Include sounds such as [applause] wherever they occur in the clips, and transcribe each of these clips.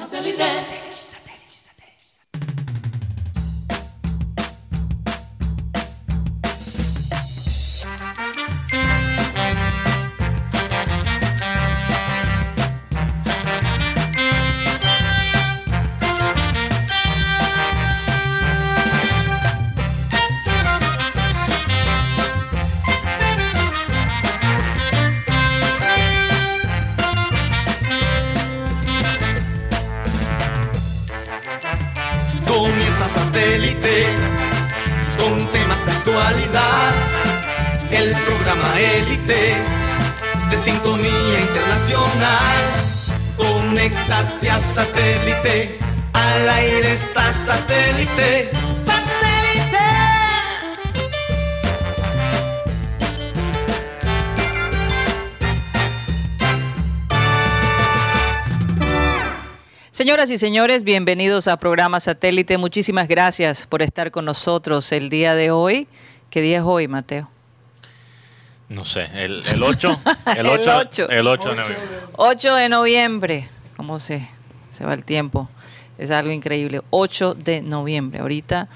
Satellite. Satélite. ¡Satélite! Señoras y señores, bienvenidos a programa Satélite. Muchísimas gracias por estar con nosotros el día de hoy. ¿Qué día es hoy, Mateo? No sé, el, el 8. [laughs] El El 8, ocho. el 8 de noviembre. 8 de noviembre. ¿Cómo se, se va el tiempo? Es algo increíble. 8 de noviembre. Ahorita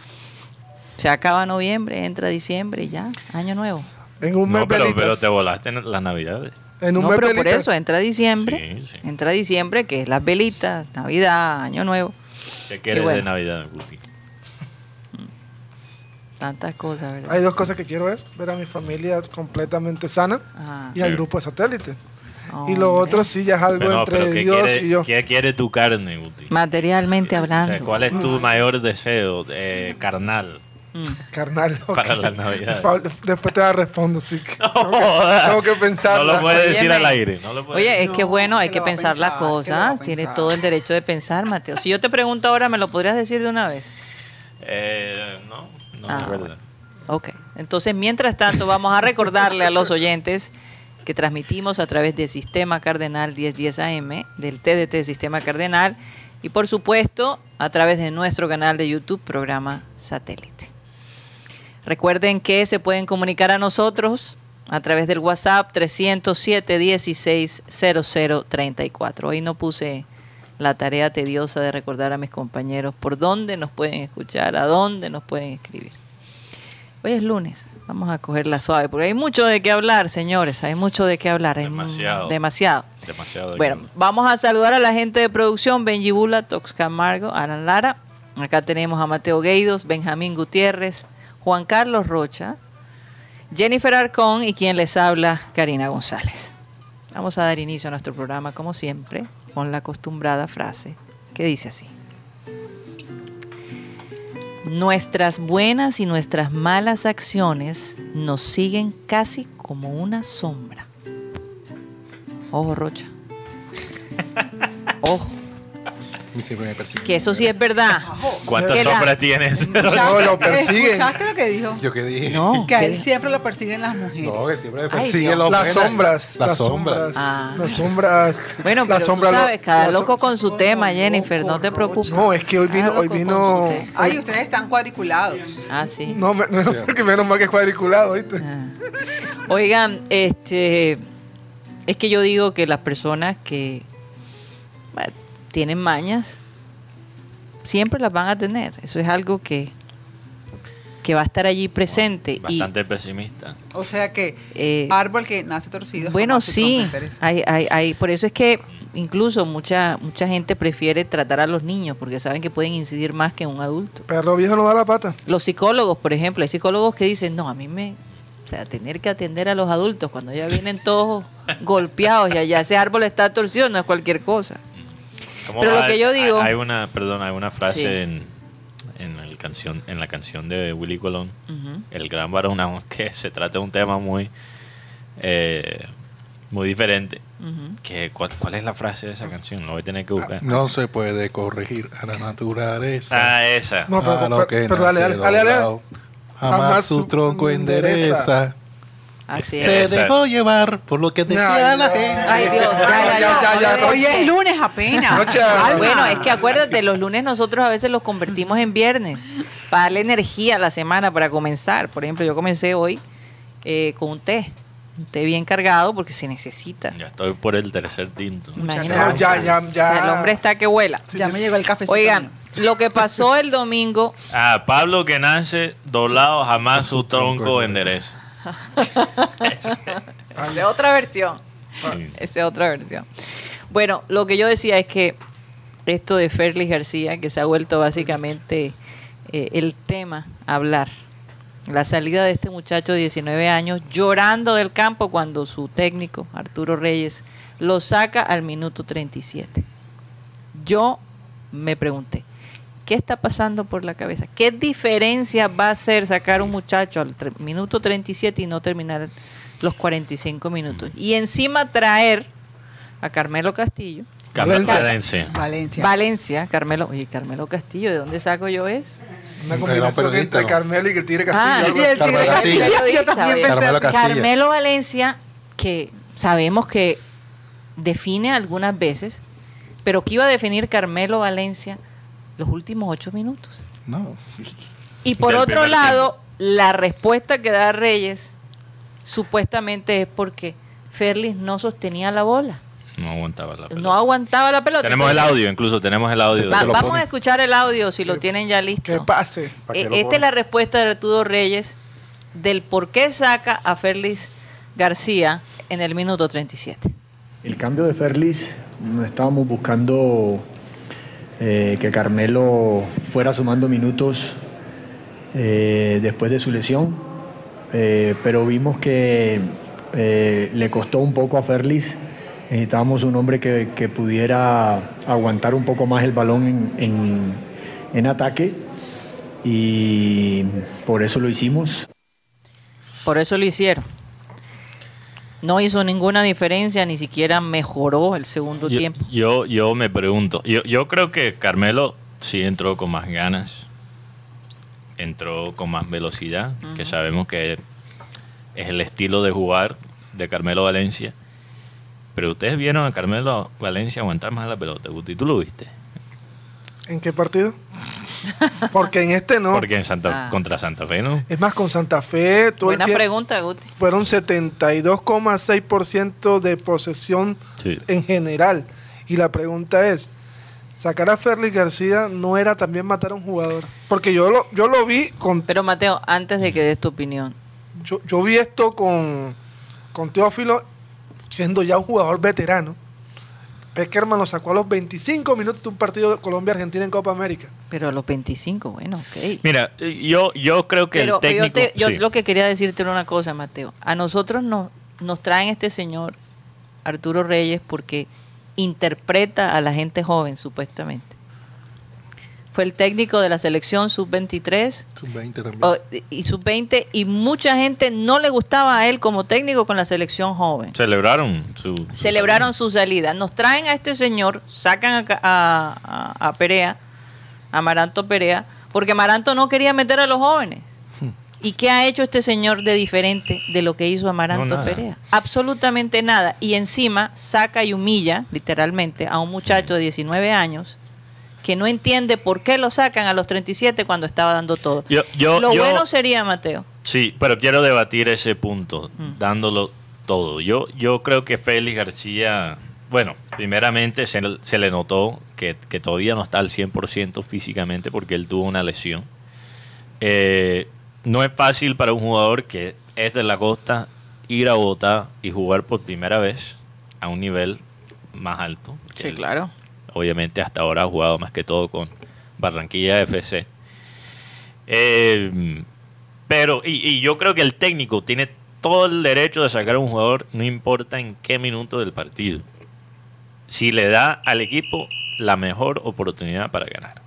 se acaba noviembre, entra diciembre y ya, año nuevo. En un mes No, pero, te volaste en las navidades. En un No, mes pero por eso entra diciembre. Sí, sí. Entra diciembre, que es las velitas, Navidad, Año Nuevo. ¿Qué quieres bueno. de Navidad, Guti? Tantas cosas, ¿verdad? Hay dos cosas que quiero es ver a mi familia completamente sana Ah. y al Sí. grupo de satélite. Oh, y lo hombre. otro sí ya es algo Pero, entre pero ¿qué, Dios quiere, y yo. ¿qué quiere tu carne, Guti? Materialmente O hablando. sea, ¿Cuál es tu mayor deseo eh, carnal Mm. Carnal. [laughs] para la Navidad? Después te la respondo, sí. No, [laughs] tengo, que, tengo que pensarla. No lo puedes decir al aire. No lo puedes Oye, es que No, bueno, hay ¿qué que pensar la pensar? ¿Qué le va cosa. a Tiene pensar? todo el derecho de pensar, Mateo. Si yo te pregunto ahora, ¿me lo podrías decir de una vez? Eh, no, no Ah, es verdad. bueno. Ok. Entonces, mientras tanto, vamos a recordarle a los oyentes que transmitimos a través de Sistema Cardenal 1010 AM, del TDT Sistema Cardenal, y por supuesto, a través de nuestro canal de YouTube, programa Satélite. Recuerden que se pueden comunicar a nosotros a través del WhatsApp 307 16 0034. Hoy no puse la tarea tediosa de recordar a mis compañeros por dónde nos pueden escuchar, a dónde nos pueden escribir. Hoy es lunes, vamos a cogerla suave, porque hay mucho de qué hablar, señores, hay mucho de qué hablar. hay Demasiado. Demasiado. Demasiado. de Bueno, que- vamos a saludar a la gente de producción, Benji Bula, Tox Camargo, Alan Lara. Acá tenemos a Mateo Gueidos, Benjamín Gutiérrez, Juan Carlos Rocha, Jennifer Arcón y quien les habla, Karina González. Vamos a dar inicio a nuestro programa, como siempre, con la acostumbrada frase que dice así. Nuestras buenas y nuestras malas acciones nos siguen casi como una sombra. Ojo, Rocha. Ojo, me persigue. que eso sí es verdad. ¿Cuántas ¿Qué sombras tienes? [laughs] No, lo persiguen. ¿Escuchaste lo que dijo? Yo que dije. No, Que a ¿qué? él siempre lo persiguen las mujeres. No, que siempre me Ay, persigue Dios. los Las buenas. sombras. Las sombras. Ah. Las sombras. Bueno, las pero tú sombras lo- sabes, cada las som- loco con su tema, Jennifer, no te preocupes. No, es que hoy Cada vino, hoy loco con vino. su tema. Ay, ustedes están cuadriculados. Ah, sí. No, me- menos, porque menos mal que es cuadriculado, ¿viste? Ah. Oigan, este, es que yo digo que las personas que bueno, tienen mañas siempre las van a tener. Eso es algo que, que va a estar allí presente. y, Bastante pesimista. O sea que eh, árbol que nace torcido. bueno, sí, hay, hay, hay, por eso es que incluso mucha, mucha gente prefiere tratar a los niños porque saben que pueden incidir más que un adulto. Perro viejo no da la pata. Los psicólogos, por ejemplo, hay psicólogos que dicen, no, a mí me... O sea, tener que atender a los adultos cuando ya vienen todos [laughs] golpeados y allá ese árbol está torcido no es cualquier cosa. ¿Cómo Pero lo que yo digo- Hay una, perdón, hay una frase Sí. en, en, el canción, en la canción de Willy Colón, Ujú. El Gran Varón, [laughs] que se trata de un tema muy, eh, muy diferente. Ujú. Que, ¿cuál, cuál es la frase de esa canción? Lo voy a tener que buscar. No se puede corregir a la naturaleza. Ah, esa. No, pero, a lo pero- que pero dale, dale, dale, dale. Jamás, Jamás su su tronco endereza. endereza. Así es. Se dejó llevar por lo que decía Ay, la gente. Ay, Dios, ya, ya, Ya, ya, ya, ya. Hoy es lunes apenas. Noche-. Bueno, es que acuérdate, los lunes nosotros a veces los convertimos en viernes para darle energía a la semana para comenzar. Por ejemplo, yo comencé hoy eh, con un té. un té bien cargado porque se necesita. Ya estoy por el tercer tinto. Imagínate. No, ya, ya, ya. el hombre está que vuela. Ya me llegó el cafecito. Oigan, lo que pasó el domingo, Ah, Pablo que nace doblado jamás su tronco tronco endereza. Esa es otra versión. Sí. Esa es otra versión. Bueno, lo que yo decía es que esto de Ferlis García, que se ha vuelto básicamente eh, el tema a hablar. La salida de este muchacho de 19 años llorando del campo cuando su técnico, Arturo Reyes, lo saca al minuto 37. Yo me pregunté, ¿qué está pasando por la cabeza? ¿Qué diferencia va a hacer sacar un muchacho al minuto 37 y no terminar los 45 minutos? Y encima traer a Carmelo Castillo. Valencia. Valencia. Valencia. Valencia, Carmelo, oye, Carmelo Castillo, ¿de dónde saco yo eso? Una combinación entre. Carmelo y que tire Ah, Castillo. y el tigre Castillo. Castillo. Yo también pensé Carmelo así. Castillo. Carmelo Valencia, que sabemos que define algunas veces, pero que iba a definir Carmelo Valencia los últimos ocho minutos. No. Y por Del otro lado, la respuesta que da Reyes supuestamente es porque Ferlis no sostenía la bola, No aguantaba la pelota. no aguantaba la pelota. tenemos el audio, incluso tenemos el audio. va- vamos pone. a escuchar el audio si lo tienen ya listo. Que pase. ¿Para qué Eh, Esta es la respuesta de Arturo Reyes del por qué saca a Ferlis García en el minuto 37. El cambio de Ferlis, no estábamos buscando eh, que Carmelo fuera sumando minutos eh, después de su lesión, eh, pero vimos que le costó un poco a Ferlis. Necesitábamos un hombre que, pudiera aguantar un poco más el balón en- en ataque y por eso lo hicimos. Por eso lo hicieron. No hizo ninguna diferencia, ni siquiera mejoró el segundo Yo, tiempo. yo, yo me pregunto, yo, yo creo que Carmelo sí entró con más ganas, entró con más velocidad, que sabemos que es el estilo de jugar de Carmelo Valencia. Pero ustedes vieron a Carmelo Valencia aguantar más la pelota, Guti, ¿tú lo viste? ¿En qué partido? Porque en este no. Porque en Santa, Ah. contra Santa Fe, ¿no? Es más, con Santa Fe todo el Buena tiempo pregunta, Guti. fueron 72,6% de posesión Sí. en general. Y la pregunta es, sacar a Ferlis García no era también matar a un jugador. Porque yo lo, yo lo vi con Pero Mateo, antes de que des tu opinión, yo, yo vi esto con, con Teófilo siendo ya un jugador veterano. Peckerman lo sacó a los 25 minutos de un partido de Colombia-Argentina en Copa América. pero a los 25, bueno, ok. Mira, yo, yo creo que Pero el técnico... yo, te- yo sí. lo que quería decirte era una cosa, Mateo. A nosotros nos, nos traen este señor, Arturo Reyes, porque interpreta a la gente joven, supuestamente. Fue el técnico de la selección sub-23 Sub-20 también. o- y sub-20 y mucha gente no le gustaba a él como técnico con la selección joven. Celebraron su... su Celebraron salida. su salida. Nos traen a este señor, sacan a, Ca- a, a- a Perea, a Amaranto Perea, porque Amaranto no quería meter a los jóvenes. ¿Y qué ha hecho este señor de diferente de lo que hizo Amaranto No. Perea? Absolutamente nada. Y encima saca y humilla, literalmente, a un muchacho de 19 años que no entiende por qué lo sacan a los 37 cuando estaba dando todo. Yo- yo- lo yo- bueno sería, Mateo, Sí, pero quiero debatir ese punto, Mm. dándolo todo. Yo, yo creo que Félix García, bueno, primeramente se, se le notó que, que todavía no está al 100% físicamente porque él tuvo una lesión. Eh, no es fácil para un jugador que es de la costa ir a Bogotá y jugar por primera vez a un nivel más alto. Sí, claro. Obviamente hasta ahora ha jugado más que todo con Barranquilla FC. Eh, pero, y, y yo creo que el técnico tiene todo el derecho de sacar a un jugador, no importa en qué minuto del partido. Si le da al equipo la mejor oportunidad para ganar.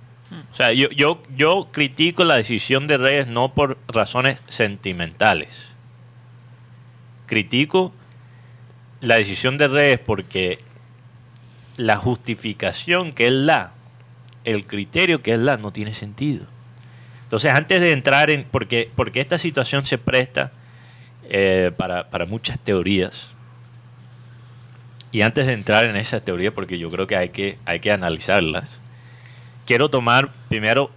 O sea, yo, yo, yo critico la decisión de Reyes no por razones sentimentales. Critico la decisión de Reyes porque la justificación que él da, el criterio que él da, no tiene sentido. Entonces, antes de entrar en. Porque, porque esta situación se presta eh, para, para muchas teorías. Y antes de entrar en esa teoría, porque yo creo que hay que, hay que analizarlas, quiero tomar primero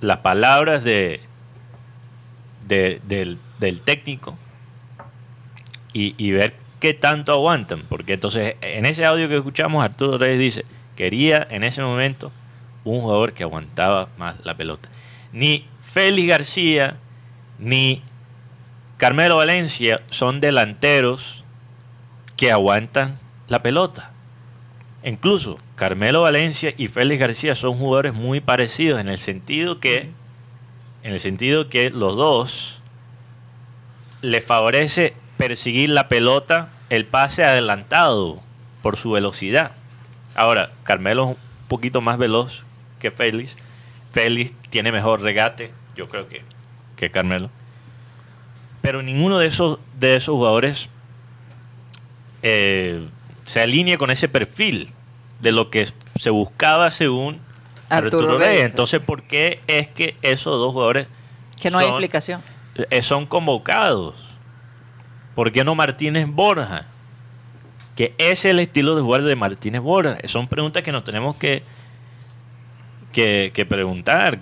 las palabras de- del, del técnico y, y ver qué tanto aguantan. Porque entonces, en ese audio que escuchamos, Arturo Reyes dice, quería en ese momento un jugador que aguantaba más la pelota. Ni Félix García, ni Carmelo Valencia son delanteros que aguantan la pelota. Incluso Carmelo Valencia y Félix García son jugadores muy parecidos en el sentido que en el sentido que los dos les favorece perseguir la pelota, el pase adelantado por su velocidad. Ahora, Carmelo es un poquito más veloz que Félix. Félix tiene mejor regate, yo creo que, que Carmelo. Pero ninguno de esos, de esos jugadores eh, se alinea con ese perfil de lo que se buscaba según Arturo Arturo, Reyes. Entonces, ¿por qué es que esos dos jugadores Que no hay explicación. eh, son convocados? ¿Por qué no Martínez Borja? Que ese es el estilo de jugar de Martínez Borja. Son preguntas que nos tenemos que, que, que preguntar.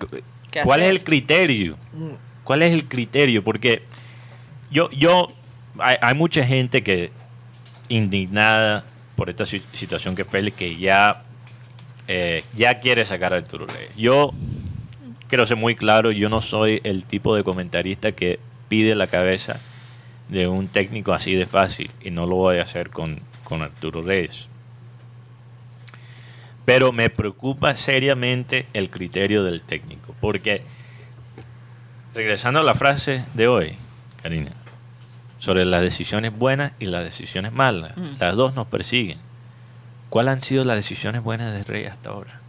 ¿Qué ¿Cuál es el criterio? ¿Cuál es el criterio? Porque yo, yo hay, hay mucha gente que indignada por esta si- situación que Félix, que ya, eh, ya quiere sacar a Arturo Reyes. Yo quiero ser muy claro, yo no soy el tipo de comentarista que pide la cabeza de un técnico así de fácil y no lo voy a hacer con, con Arturo Reyes. Pero me preocupa seriamente el criterio del técnico, porque regresando a la frase de hoy, Karina, sobre las decisiones buenas y las decisiones malas, Mm. las dos nos persiguen. ¿Cuáles han sido las decisiones buenas de Reyes hasta ahora?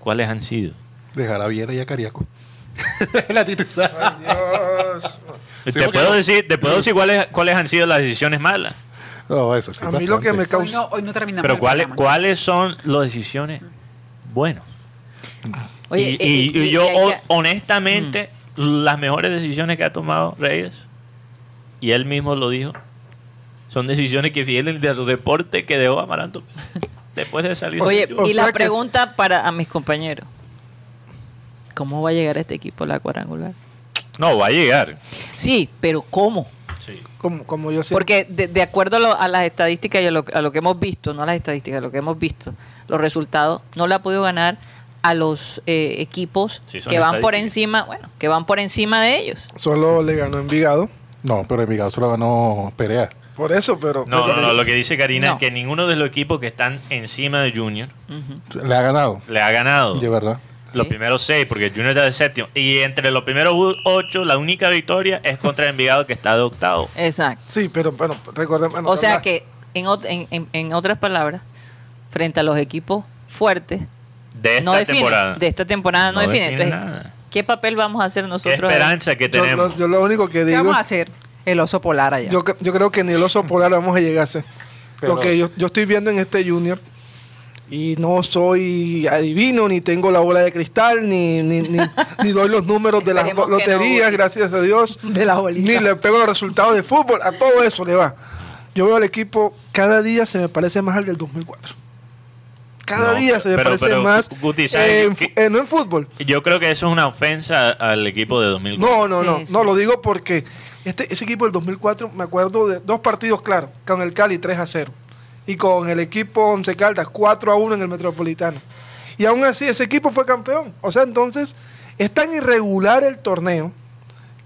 ¿Cuáles han sido? Dejar a Viera y a Cariaco. [laughs] la titular. Dios. Sí, te, puedo no- decir, te puedo decir cuáles, cuáles han sido las decisiones malas. No, eso sí. A mí lo que me. Hoy causa. no, hoy no terminamos. Pero ¿cuáles. ¿cuáles son las decisiones buenas? Oye, y, y- y- y y- yo honestamente, las mejores decisiones que ha tomado Reyes, y él mismo lo dijo, son decisiones que vienen del reporte que dejó Amaranto [laughs] después de salir. Oye, de y la pregunta para a mis compañeros. ¿Cómo va a llegar este equipo a la cuadrangular? No, va a llegar. Sí, pero ¿cómo? Sí. Como, como yo sé. Porque de, de acuerdo a, lo- a las estadísticas y a lo, a lo que hemos visto, no a las estadísticas, a lo que hemos visto, los resultados, no le ha podido ganar a los eh, equipos Sí, que van por encima, bueno, que van por encima de ellos. Solo le ganó Envigado. No, pero Envigado solo ganó Perea. Por eso, pero. No, pero- no, no, lo que dice Karina No. es que ninguno de los equipos que están encima de Junior. Le ha ganado. le ha ganado. De verdad. Los primeros seis, porque Junior está de séptimo. Y entre los primeros ocho, la única victoria es contra Envigado, que está de octavo. Exacto. Sí, pero bueno, recordemos. bueno, O sea que, en, ot- en, en- en otras palabras, frente a los equipos fuertes, De esta no define, temporada. de esta temporada no, No define. define Entonces, nada. ¿qué papel vamos a hacer ¿Qué nosotros? ahí? esperanza que Yo, tenemos? lo, yo lo único que ¿Qué digo. vamos a hacer? El oso polar allá. Yo, yo creo que ni el oso polar vamos a llegar a ser. Pero- Lo que yo, yo estoy viendo en este Junior, y no soy adivino, ni tengo la bola de cristal, ni, ni, ni, [laughs] ni doy los números de las no, loterías, gracias a Dios. De la bolita. Ni le pego los resultados de fútbol, a todo eso le va. Yo veo al equipo, cada día se me parece más al del 2004. Cada No, día se me pero- parece pero, más. Guti, ¿sabes en, eh, no en fútbol. Yo creo que eso es una ofensa al equipo de 2004. No, no, Sí, no. sí. No, lo digo porque este, ese equipo del 2004, me acuerdo de dos partidos claros. Con el Cali 3 a 0. Y con el equipo Once Caldas 4 a 1 en el Metropolitano. Y aún así ese equipo fue campeón. O sea, entonces es tan irregular el torneo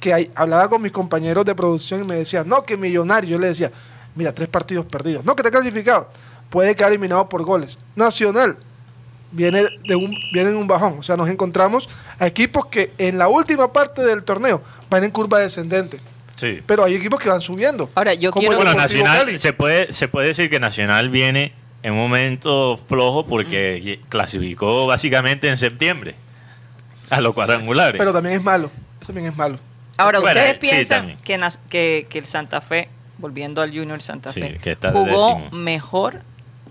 que hay- hablaba con mis compañeros de producción y me decían, no, que millonario. Yo le decía, mira, tres partidos perdidos. No, que te clasificado. Puede quedar eliminado por goles. Nacional viene de un viene en un bajón, o sea, nos encontramos a equipos que en la última parte del torneo van en curva descendente, Sí. pero hay equipos que van subiendo. Ahora, yo como quiero- Bueno, Nacional, Cali. se puede, se puede decir que Nacional viene en un momento flojo porque clasificó básicamente en septiembre a los cuadrangulares. Pero también es malo, eso también es malo. Ahora, Bueno, ¿ustedes sí, piensan también. que, que, que el Santa Fe, volviendo al Junior Santa Sí, Fe, que está de jugó décimo. mejor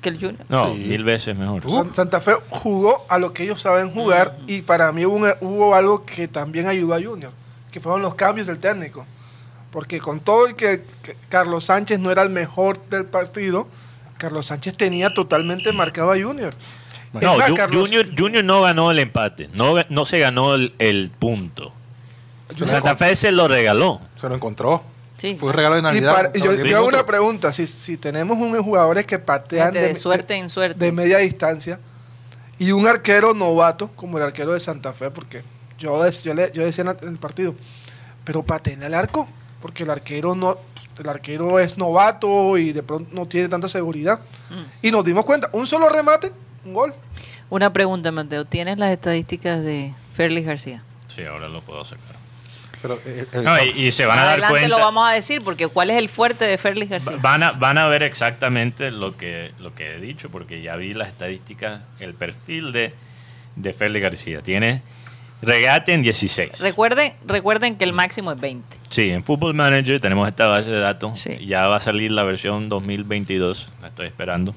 que el Junior? no, Sí. mil veces mejor. San- Santa Fe jugó a lo que ellos saben jugar y para mí hubo, un- hubo algo que también ayudó a Junior, que fueron los cambios del técnico. Porque con todo el que, que Carlos Sánchez no era el mejor del partido, Carlos Sánchez tenía totalmente marcado a Junior. Es No, más, Ju- Carlos- Junior, Junior no ganó el empate, no, no se ganó el, el punto. Junior- Santa Fe se lo regaló. Se lo encontró. Sí. Fue un regalo de Y, Navidad. para- y yo, hago una pregunta. Si, si tenemos un jugadores que patean de suerte en suerte. de media distancia y un arquero novato, como el arquero de Santa Fe, porque yo, yo, le- yo decía en el- en el partido, pero pateen al arco, porque el arquero no el arquero es novato y de pronto no tiene tanta seguridad. Mm. Y nos dimos cuenta, un solo remate, un gol. Una pregunta, Mateo. ¿Tienes las estadísticas de Ferlis García? Sí, ahora lo puedo sacar. Pero, eh, eh, No, y, y se van a dar Adelante cuenta. lo vamos a decir, porque ¿cuál es el fuerte de Ferlis García? Va- Van a, van a ver exactamente lo que, lo que he dicho, porque ya vi las estadísticas, el perfil de, de Félix García. Tiene regate en 16. Recuerden, recuerden que el máximo es 20. Sí, en Football Manager tenemos esta base de datos. Sí. Ya va a salir la versión 2022, la estoy esperando.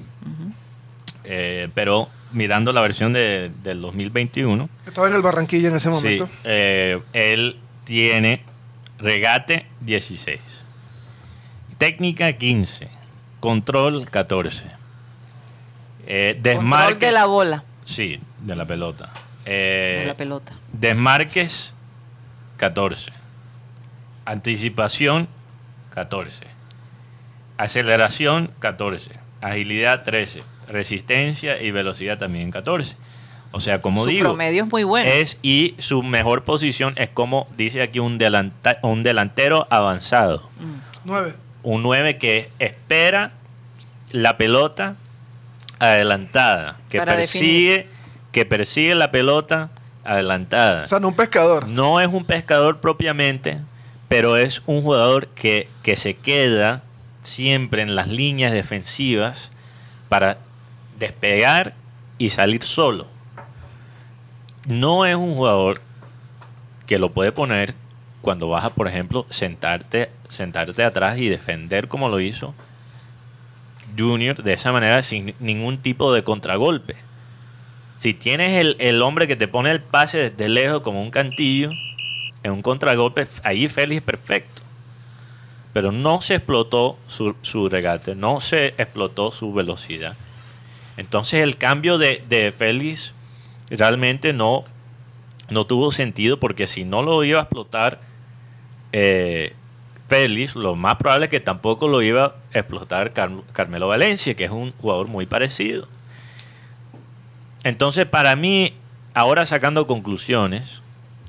Eh, pero mirando la versión de- del 2021, Estaba en el Barranquilla en ese sí, momento. eh, él tiene regate 16, técnica 15, control 14, eh, desmarque. Control de la bola, Sí, de la pelota. Eh, la pelota. Desmarques 14. Anticipación 14. Aceleración 14. Agilidad 13. Resistencia y velocidad también 14. O sea, como Su digo, promedio es muy bueno. es y su mejor posición es como dice aquí un, delanta- un delantero avanzado. Mm. Nueve. Un 9 que espera la pelota adelantada, que Para persigue que persigue la pelota adelantada. O sea, no un pescador. No es un pescador propiamente, pero es un jugador que, que se queda siempre en las líneas defensivas para despegar y salir solo. No es un jugador que lo puede poner cuando vas a, por ejemplo, sentarte, sentarte atrás y defender como lo hizo Junior de esa manera sin ningún tipo de contragolpe. Si tienes el, el hombre que te pone el pase desde lejos como un cantillo, en un contragolpe, ahí Félix perfecto. Pero no se explotó su, su regate, no se explotó su velocidad. Entonces el cambio de, de Félix realmente no, no tuvo sentido porque si no lo iba a explotar eh, Félix, lo más probable es que tampoco lo iba a explotar Car- Carmelo Valencia, que es un jugador muy parecido. Entonces, para mí, ahora sacando conclusiones,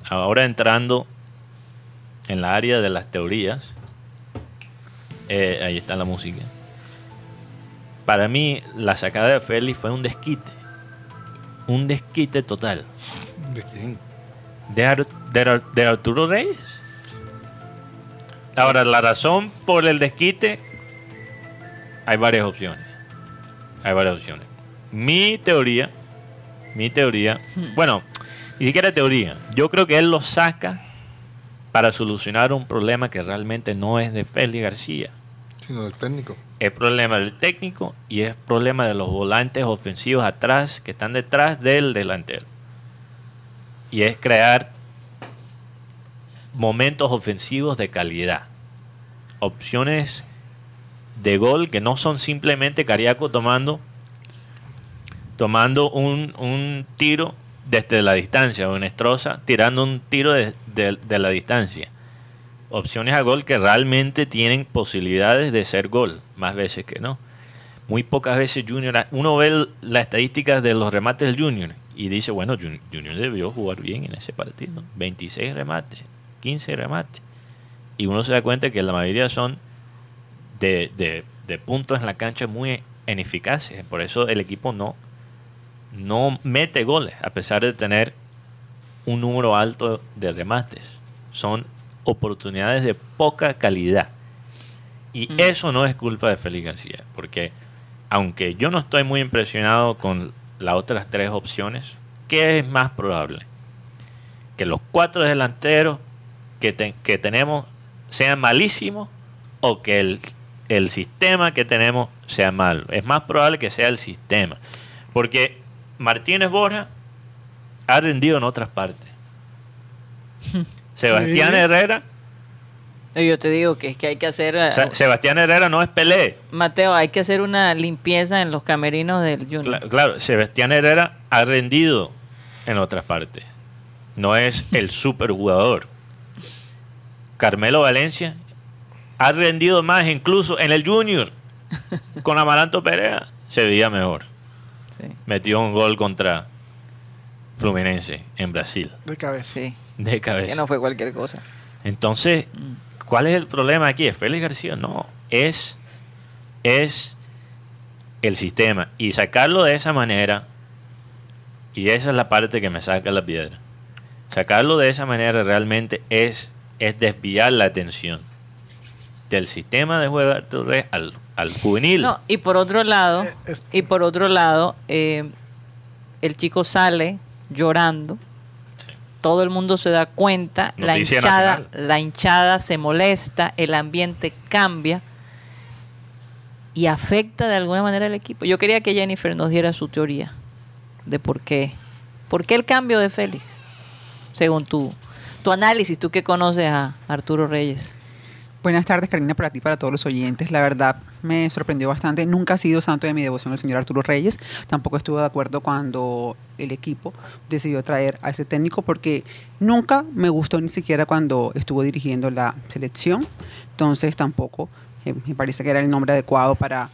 ahora entrando en la área de las teorías, eh, ahí está la música. Para mí, la sacada de Félix fue un desquite. Un desquite total. ¿De quién? ¿De, Ar- de Ar- de Arturo Reyes? Ahora, la razón por el desquite, hay varias opciones. Hay varias opciones. Mi teoría, mi teoría, bueno, ni siquiera teoría, yo creo que él lo saca para solucionar un problema que realmente no es de Félix García. Sino del técnico. Es problema del técnico y es problema de los volantes ofensivos atrás que están detrás del delantero. Y es crear momentos ofensivos de calidad. Opciones de gol que no son simplemente Cariaco tomando tomando un, un tiro desde la distancia o Nestroza tirando un tiro de, de- la distancia. Opciones a gol que realmente tienen posibilidades de ser gol, más veces que no. Muy pocas veces Junior, uno ve las estadísticas de los remates del Junior y dice, bueno, Jun- Junior debió jugar bien en ese partido. 26 remates, 15 remates. Y uno se da cuenta que la mayoría son de- de puntos en la cancha muy ineficaces. Por eso el equipo no, no mete goles, a pesar de tener un número alto de remates. Son oportunidades de poca calidad. Y Mm. eso no es culpa de Félix García, porque aunque yo no estoy muy impresionado con las otras tres opciones, ¿qué es más probable? Que los cuatro delanteros que, te- que tenemos sean malísimos o que el, el sistema que tenemos sea malo. Es más probable que sea el sistema. Porque Martínez Borja ha rendido en otras partes. [laughs] Sebastián Sí. Herrera, Yo te digo que es que hay que hacer, Se- Sebastián Herrera no es Pelé. Mateo, hay que hacer una limpieza en los camerinos del Junior. Cla- claro, Sebastián Herrera ha rendido en otras partes. No es el [laughs] superjugador. Carmelo Valencia ha rendido más incluso en el Junior. [laughs] Con Amaranto Perea se veía mejor. Sí, Metió un gol contra Fluminense en Brasil. De cabeza. sí, De que no fue cualquier cosa. Entonces, Mm. ¿cuál es el problema aquí? ¿Es Félix García? No, es, es el sistema. Y sacarlo de esa manera, y esa es la parte que me saca la piedra. Sacarlo de esa manera realmente es, es desviar la atención del sistema de juego de Arturo Reyes al, al juvenil. No, y por otro lado, Eh, y por otro lado, eh, el chico sale llorando. Todo el mundo se da cuenta, la Noticia hinchada, nacional. la hinchada se molesta, el ambiente cambia y afecta de alguna manera al equipo. Yo quería que Jennifer nos diera su teoría de por qué, por qué el cambio de Félix, según tu, tu análisis, tú que conoces a Arturo Reyes. Buenas tardes, Karina, para ti, para todos los oyentes. La verdad me sorprendió bastante. Nunca ha sido santo de mi devoción el señor Arturo Reyes. Tampoco estuve de acuerdo cuando el equipo decidió traer a ese técnico porque nunca me gustó ni siquiera cuando estuvo dirigiendo la selección. Entonces tampoco eh, me parece que era el nombre adecuado para,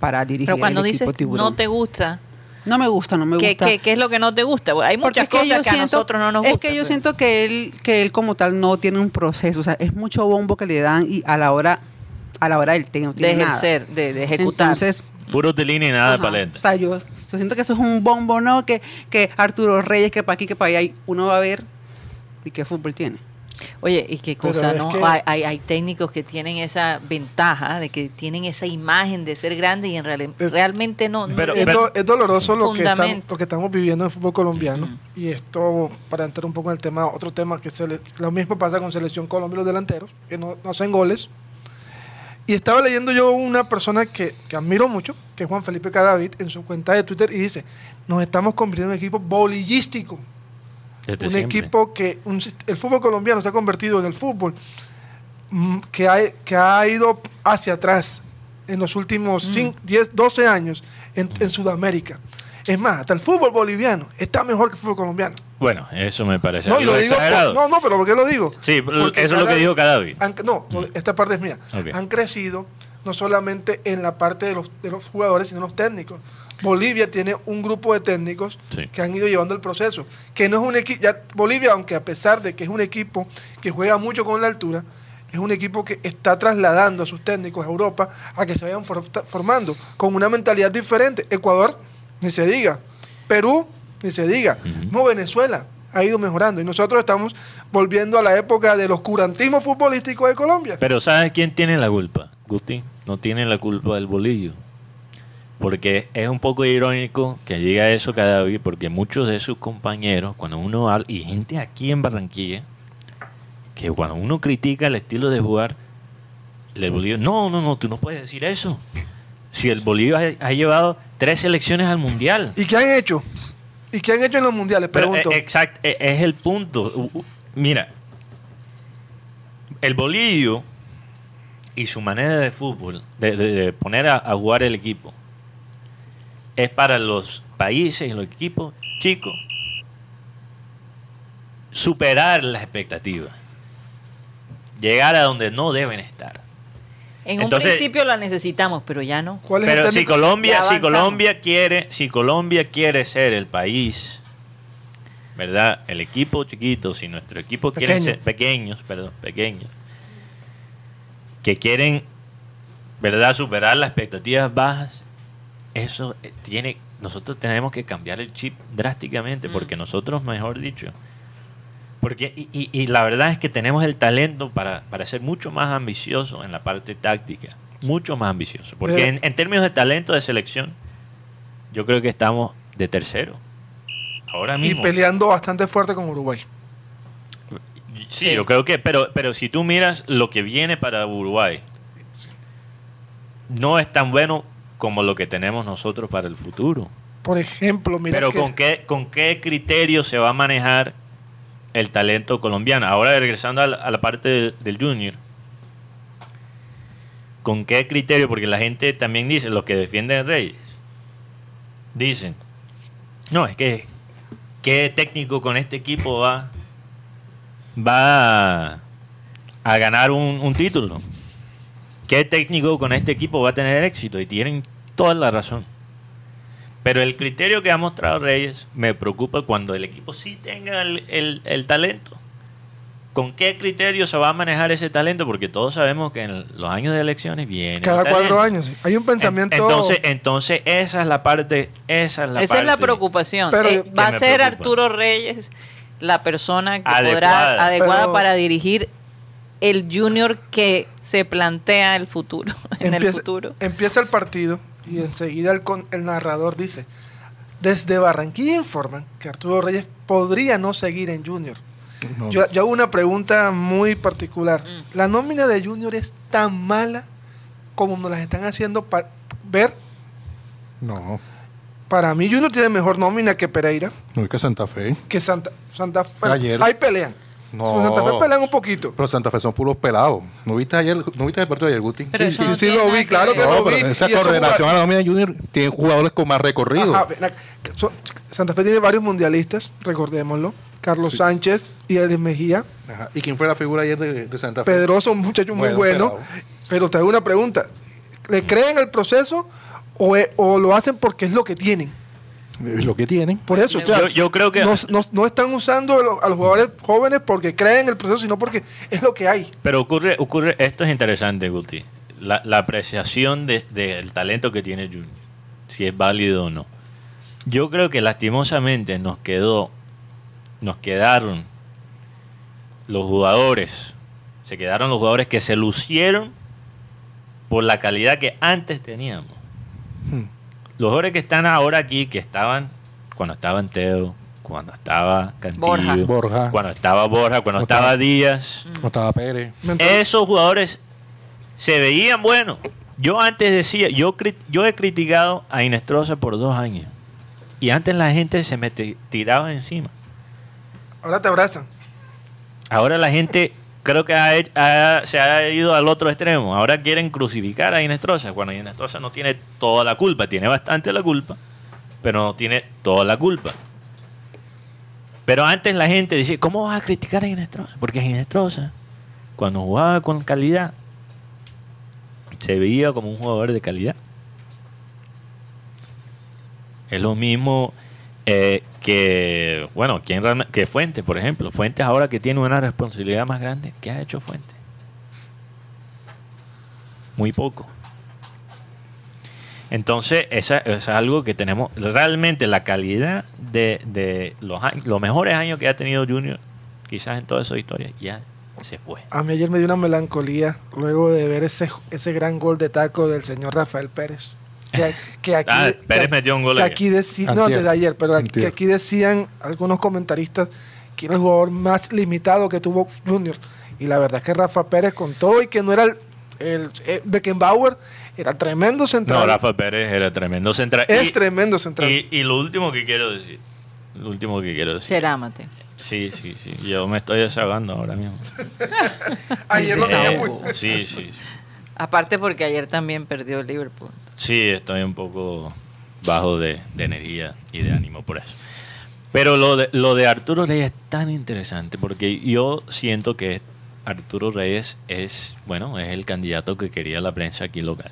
para dirigir Pero cuando el dices equipo tiburón. no te gusta, No me gusta, no me ¿qué, gusta. qué- qué es lo que no te gusta? Hay Porque muchas es que cosas yo que a siento- nosotros no nos Es gustan. que yo pero- siento que él, que él como tal no tiene un proceso, o sea, es mucho bombo que le dan y a la hora, a la hora del té no de nada. ejercer, de, de ejecutar. Entonces, Puro tilín y nada de ajá, paleta. o sea, yo, yo siento que eso es un bombo, ¿no? Que, que Arturo Reyes, que para aquí, que para allá, uno va a ver y qué fútbol tiene. Oye, y qué cosa, ¿no? que- Hay, hay, hay técnicos que tienen esa ventaja de que tienen esa imagen de ser grande y en real- Es- realmente no. no- Pero- es, do- es doloroso lo que, estamos, lo que estamos viviendo en el fútbol colombiano. Y esto, para entrar un poco en el tema, otro tema que se le- lo mismo pasa con Selección Colombia, los delanteros, que no, no hacen goles. Y estaba leyendo yo una persona que, que admiro mucho, que es Juan Felipe Cadavid, en su cuenta de Twitter, y dice, nos estamos convirtiendo en un equipo bolillístico. Desde un siempre. equipo que un el fútbol colombiano se ha convertido en el fútbol mm, que ha, que ha ido hacia atrás en los últimos Mm. 5, 10, 12 años en, en Sudamérica. Es más, hasta el fútbol boliviano está mejor que el fútbol colombiano. Bueno, eso me parece No, algo lo digo, por- no, no, pero ¿por qué lo digo? Sí, Porque eso es lo que dijo Cadavid. han- no, no, esta parte es mía. Han crecido no solamente en la parte de los, de los jugadores, sino los técnicos. Bolivia tiene un grupo de técnicos Sí. que han ido llevando el proceso. Que no es un equipo. Bolivia, aunque a pesar de que es un equipo que juega mucho con la altura, es un equipo que está trasladando a sus técnicos a Europa a que se vayan for- formando con una mentalidad diferente. Ecuador, ni se diga. Perú, ni se diga. No, Venezuela ha ido mejorando y nosotros estamos volviendo a la época del oscurantismo futbolístico de Colombia. Pero ¿sabes quién tiene la culpa? Gusti, no tiene la culpa del bolillo. Porque es un poco irónico que diga eso cada vez, porque muchos de sus compañeros, cuando uno habla, y gente aquí en Barranquilla, que cuando uno critica el estilo de jugar, el bolillo, no, no, no, tú no puedes decir eso. Si el bolillo ha, ha llevado tres selecciones al mundial. ¿Y qué han hecho? ¿Y qué han hecho en los mundiales? Pregunto. eh, exact, eh, es el punto. Mira, el bolillo y su manera de fútbol, de, de- de poner a, a jugar el equipo, es para los países y los equipos chicos superar las expectativas, llegar a donde no deben estar. en entonces- un principio la necesitamos, pero ya no. ¿Cuál es Pero si? Colombia, si. Colombia quiere, si Colombia quiere ser el país, ¿verdad? El equipo chiquito, si nuestro equipo quiere ser pequeños, perdón, pequeños, que quieren, ¿verdad? Superar las expectativas bajas, eso eh, tiene, nosotros tenemos que cambiar el chip drásticamente, Mm. porque nosotros, mejor dicho, porque, y, y- y la verdad es que tenemos el talento para, para ser mucho más ambiciosos en la parte táctica. Mucho más ambiciosos. Porque Pero- en, en términos de talento de selección, yo creo que estamos de tercero. Ahora Y mismo. peleando bastante fuerte con Uruguay. Sí, Sí. yo creo que, pero, pero si tú miras lo que viene para Uruguay, no es tan bueno como lo que tenemos nosotros para el futuro. Por ejemplo, mira Pero que ¿con qué, ¿con qué criterio se va a manejar el talento colombiano? Ahora regresando a la, a la parte del, del junior. ¿Con qué criterio? Porque la gente también dice, los que defienden Reyes, dicen, no, es que ¿qué técnico con este equipo va, va a, a ganar un, un título? ¿Qué técnico con este equipo va a tener éxito? Y tienen toda la razón. Pero el criterio que ha mostrado Reyes me preocupa cuando el equipo sí tenga el, el- el talento. ¿Con qué criterio se va a manejar ese talento? Porque todos sabemos que en los años de elecciones viene. Cada cuatro años. Hay un pensamiento. En- Entonces, entonces esa es la parte, esa es la Esa es la preocupación. Pero- Eh, va a me ser preocupa. Arturo Reyes la persona que Adecuada. podrá adecuada Pero- para dirigir el junior que se plantea el futuro, [laughs] en el futuro. empieza el partido y enseguida el, con- el narrador dice: Desde Barranquilla informan que Arturo Reyes podría no seguir en Junior. No, Yo, yo hago una pregunta muy particular. Mm. ¿La nómina de Junior es tan mala como nos las están haciendo pa- ver? no, Para mí Junior tiene mejor nómina que Pereira, no es que Santa Fe. que Santa, Santa Fe. Ayer. Ahí pelean. No. Santa Fe pelean un poquito. Pero Santa Fe son puros pelados. ¿No viste ayer, no viste el partido de ayer, Guti? Pero sí, sí, no sí tiene lo vi, claro que No, lo pero vi. esa Y eso coordinación a la de Junior tiene jugadores con más recorrido. Ajá, Santa Fe tiene varios mundialistas, recordémoslo. Carlos Sí. Sánchez y Elis Mejía. Ajá. ¿Y quién fue la figura ayer de, de Santa Fe? Pedroso, un muchacho muy Bueno. Pero te hago una pregunta. ¿Le creen el proceso o, e- o lo hacen porque es lo que tienen? Es lo que tienen. Por eso, o sea. Yo- yo creo que- no, no- no están usando a los- jugadores jóvenes porque creen el proceso, sino porque es lo que hay. Pero ocurre, ocurre, esto es interesante, Guti. La, la apreciación de- del talento que tiene Junior, si es válido o no. Yo creo que lastimosamente nos quedó, nos quedaron los jugadores, se quedaron los jugadores que se lucieron por la calidad que antes teníamos. Hmm. Los jugadores que están ahora aquí, que estaban cuando estaba Teo, cuando estaba Cantillo, Borja. Borja. cuando estaba Borja, cuando estaba estaba- Díaz. No estaba Pérez. Esos jugadores se veían buenos. Yo antes decía, yo, yo he criticado a Inestrosa por dos años. Y antes la gente se me ti- tiraba encima. Ahora te abrazan. Ahora la gente creo que se ha ido al otro extremo. Ahora quieren crucificar a Inestrosa. Cuando Inestrosa no tiene toda la culpa. Tiene bastante la culpa, pero no tiene toda la culpa. Pero antes la gente dice, ¿cómo vas a criticar a Inestrosa? Porque Inestrosa, cuando jugaba con calidad, se veía como un jugador de calidad. Es lo mismo eh, que, bueno, ¿quién que Fuentes, por ejemplo. Fuentes ahora que tiene una responsabilidad más grande, ¿qué ha hecho Fuentes? Muy poco. Entonces, esa es algo que tenemos. Realmente la calidad de, de los, años- los mejores años que ha tenido Junior, quizás en toda esa historia, ya se fue. A mí ayer me dio una melancolía luego de ver ese, ese gran gol de taco del señor Rafael Pérez. Que, que aquí, Ah, Pérez que- metió un gol que aquí decían, no, Antier. antes de ayer, pero aquí- que Antier. aquí decían algunos comentaristas que era el jugador más limitado que tuvo Junior. Y la verdad es que Rafa Pérez con todo y que no era el, el, eh, Beckenbauer, era tremendo central. No, Rafa Pérez era tremendo central. es Y- tremendo central. Y, y lo último que quiero decir, lo último que quiero decir. Cerámate. Sí, sí, sí. Yo me estoy desahogando ahora mismo. [laughs] ayer lo tenía Eh, muy- sí, sí, sí. Aparte porque ayer también perdió el Liverpool. Sí, estoy un poco bajo de, de energía y de ánimo por eso. Pero lo de, lo de Arturo Reyes es tan interesante porque yo siento que Arturo Reyes es, bueno, es el candidato que quería la prensa aquí local.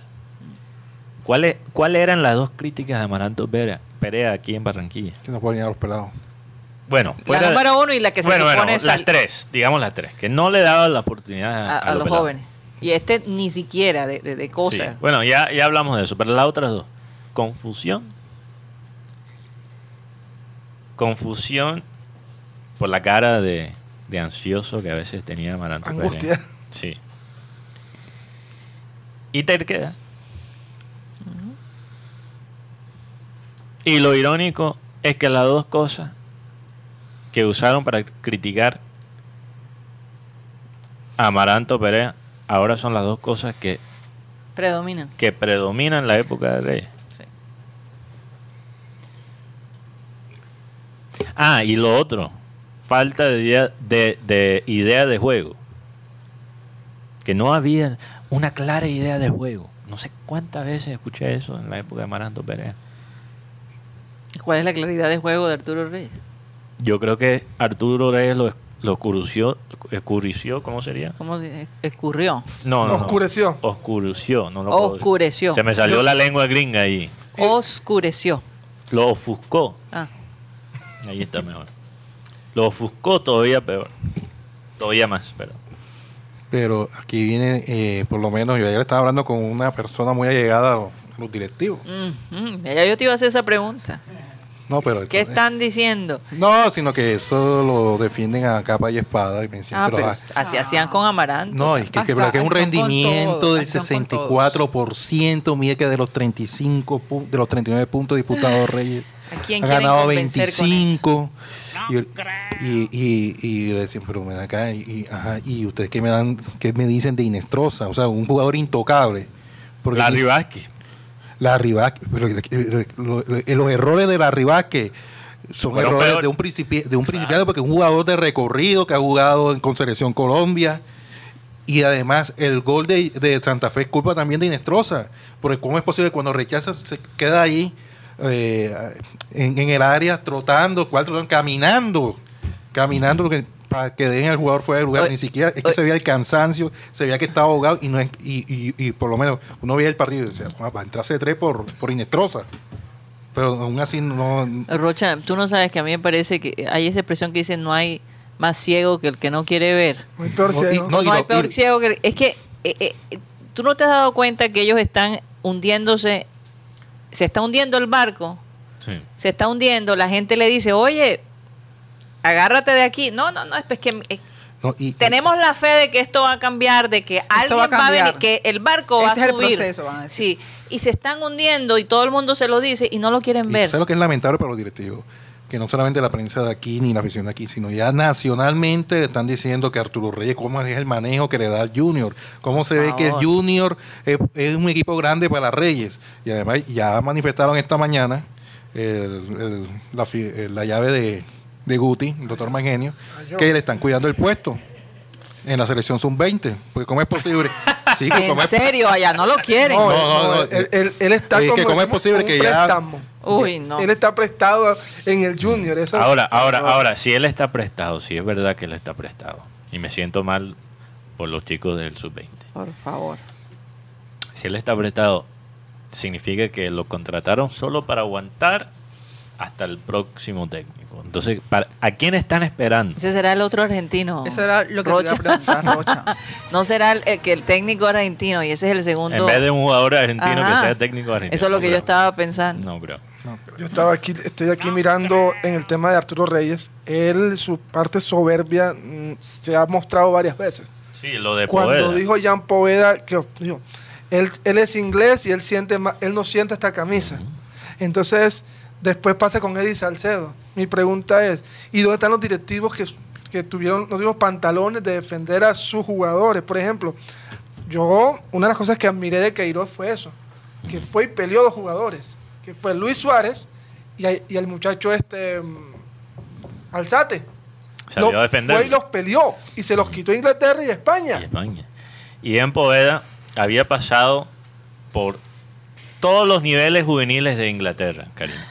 ¿Cuáles ¿Cuáles eran las dos críticas de Amaranto Perea, Perea aquí en Barranquilla? Que no ponían a los pelados. Bueno, La fuera de- número uno y la que se bueno, supone bueno, las tres, digamos las tres, que no le daba la oportunidad a, a, a a los jóvenes. Y este ni siquiera de, de, de Sí. cosas. Bueno, ya, ya hablamos de eso, pero las otras dos. Confusión. Confusión por la cara de, de ansioso que a veces tenía Amaranto Perea. Angustia. Sí. Y terquedad. Y lo irónico es que las dos cosas que usaron para criticar a Amaranto Perea ahora son las dos cosas que Predominan. que predomina en la época de Reyes. Sí. Ah, y lo otro, falta de idea de, de idea de juego. Que no había una clara idea de juego. No sé cuántas veces escuché eso en la época de Maranto Perea. ¿Cuál es la claridad de juego de Arturo Reyes? Yo creo que Arturo Reyes lo, lo ocurrió, escurrició, ¿cómo sería? ¿Cómo se escurrió? No, no, no. Oscureció. Oscureció, no lo puedo decir. Oscureció. Se me salió la lengua gringa ahí. Oscureció. Lo ofuscó. Ah. Ahí está mejor. Lo ofuscó todavía peor. Todavía más, pero. Pero aquí viene, eh, por lo menos, yo ayer estaba hablando con una persona muy allegada a los, a los directivos. Mm, mm, ya yo te iba a hacer esa pregunta. No, pero ¿Qué están diciendo? No, sino que eso lo defienden a capa y espada y me decían, Ah, pero, pero ah, así hacían con Amaranto. No, es que, que- que es un rendimiento todos, del así son con todos. 64%, mire que de los 35 pu- de los 39 puntos diputados [laughs] Reyes ¿A quién ha ganado convencer con 25 y, y, y, y le decían, pero ven acá, y, y- ajá, y ustedes qué me dan, qué me dicen de Inestrosa, o sea, un jugador intocable. Porque La dice- Vázquez. La lo- los errores de la Vázquez son errores peor. de un, principi- de un principiado porque es un jugador de recorrido que ha jugado en- con Selección Colombia y además el gol de, de Santa Fe es culpa también de Inestrosa porque cómo es posible que cuando rechaza se queda ahí eh, en, en el área trotando, cual trotando, caminando caminando porque- para que dejen al jugador fuera del lugar, Oye, ni siquiera, es que oye. se veía el cansancio, se veía que estaba ahogado y no es, y, y- y por lo menos uno veía el partido y decía, "Ah, va a entrarse de tres por, por Inestrosa. Pero aún así no, Rocha, tú no sabes que a mí me parece que hay esa expresión que dice no hay más ciego que el que no quiere ver. Muy peor No, ciego. y- No, No, y hay peor y- ciego que... Es que eh, eh, tú no te has dado cuenta que ellos están hundiéndose, se está hundiendo el barco, Sí. se está hundiendo, la gente le dice, oye, agárrate de aquí. No, no, no, es pues que eh, no, y- tenemos la fe de que esto va a cambiar, de que alguien va a va a, cambiar. venir, que el barco Este va es a el subir. proceso, van a decir. Sí, y se están hundiendo y todo el mundo se lo dice y no lo quieren y ver. ¿sabes lo que es lamentable para los directivos? Que no solamente la prensa de aquí ni la afición de aquí, sino ya nacionalmente le están diciendo que Arturo Reyes, cómo es el manejo que le da al Junior, cómo se ve que el. Junior es, es un equipo grande para Reyes. Y además ya manifestaron esta mañana el- el- la, eh, la llave de, de Guti, el doctor Mangenio, que le están cuidando el puesto en la selección sub-20. Porque ¿cómo es posible? Sí, que En ¿cómo es- serio, allá no lo quieren. No, No, no, no, no. él, él- él está que como cómo es decimos, posible un que ya- préstamo. Uy, no. Él está prestado en el Junior. eso- Ahora, ahora, ahora, si él está prestado, si es verdad que él está prestado, y me siento mal por los chicos del sub-20. Por favor. Si él está prestado, significa que lo contrataron solo para aguantar hasta el próximo técnico. Entonces, para- ¿a quién están esperando? Ese será el otro argentino. Eso era lo que te iba a preguntar, Rocha. [laughs] no será el, el que el técnico argentino y ese es el segundo. En vez de un jugador argentino Ajá. que sea técnico argentino. Eso es lo No que yo creo. estaba pensando. No, bro. Yo estaba aquí, estoy aquí mirando en el tema de Arturo Reyes. Él, su parte soberbia, mm, se ha mostrado varias veces. Sí, lo de Cuando Poveda. dijo Jan Poveda que dijo, él, él es inglés y él siente él no siente esta camisa. Entonces, después pasa con Eddie Salcedo. Mi pregunta es, ¿y dónde están los directivos que, que tuvieron, no tuvieron pantalones de defender a sus jugadores? Por ejemplo, yo, una de las cosas que admiré de Queiroz fue eso, que fue y peleó a dos jugadores, que fue Luis Suárez y, a- y el muchacho este, mm, Alzate. Salió Lo- a defender. Fue y los peleó y se los quitó Inglaterra y España. y España. Y en Poveda había pasado por todos los niveles juveniles de Inglaterra, Karina.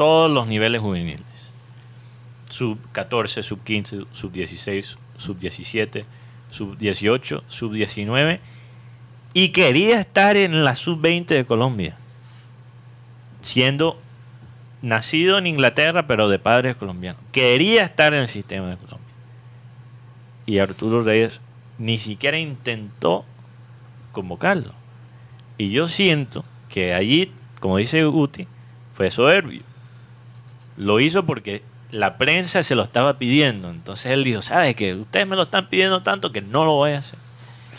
Todos los niveles juveniles. Sub 14, sub 15, sub 16, sub 17, sub 18, sub 19. Y quería estar en la sub 20 de Colombia. Siendo nacido en Inglaterra, pero de padres colombianos. Quería estar en el sistema de Colombia. Y Arturo Reyes ni siquiera intentó convocarlo. Y yo siento que allí, como dice Guti, fue soberbio. Lo hizo porque la prensa se lo estaba pidiendo. Entonces él dijo, ¿sabes qué? Ustedes me lo están pidiendo tanto que no lo voy a hacer.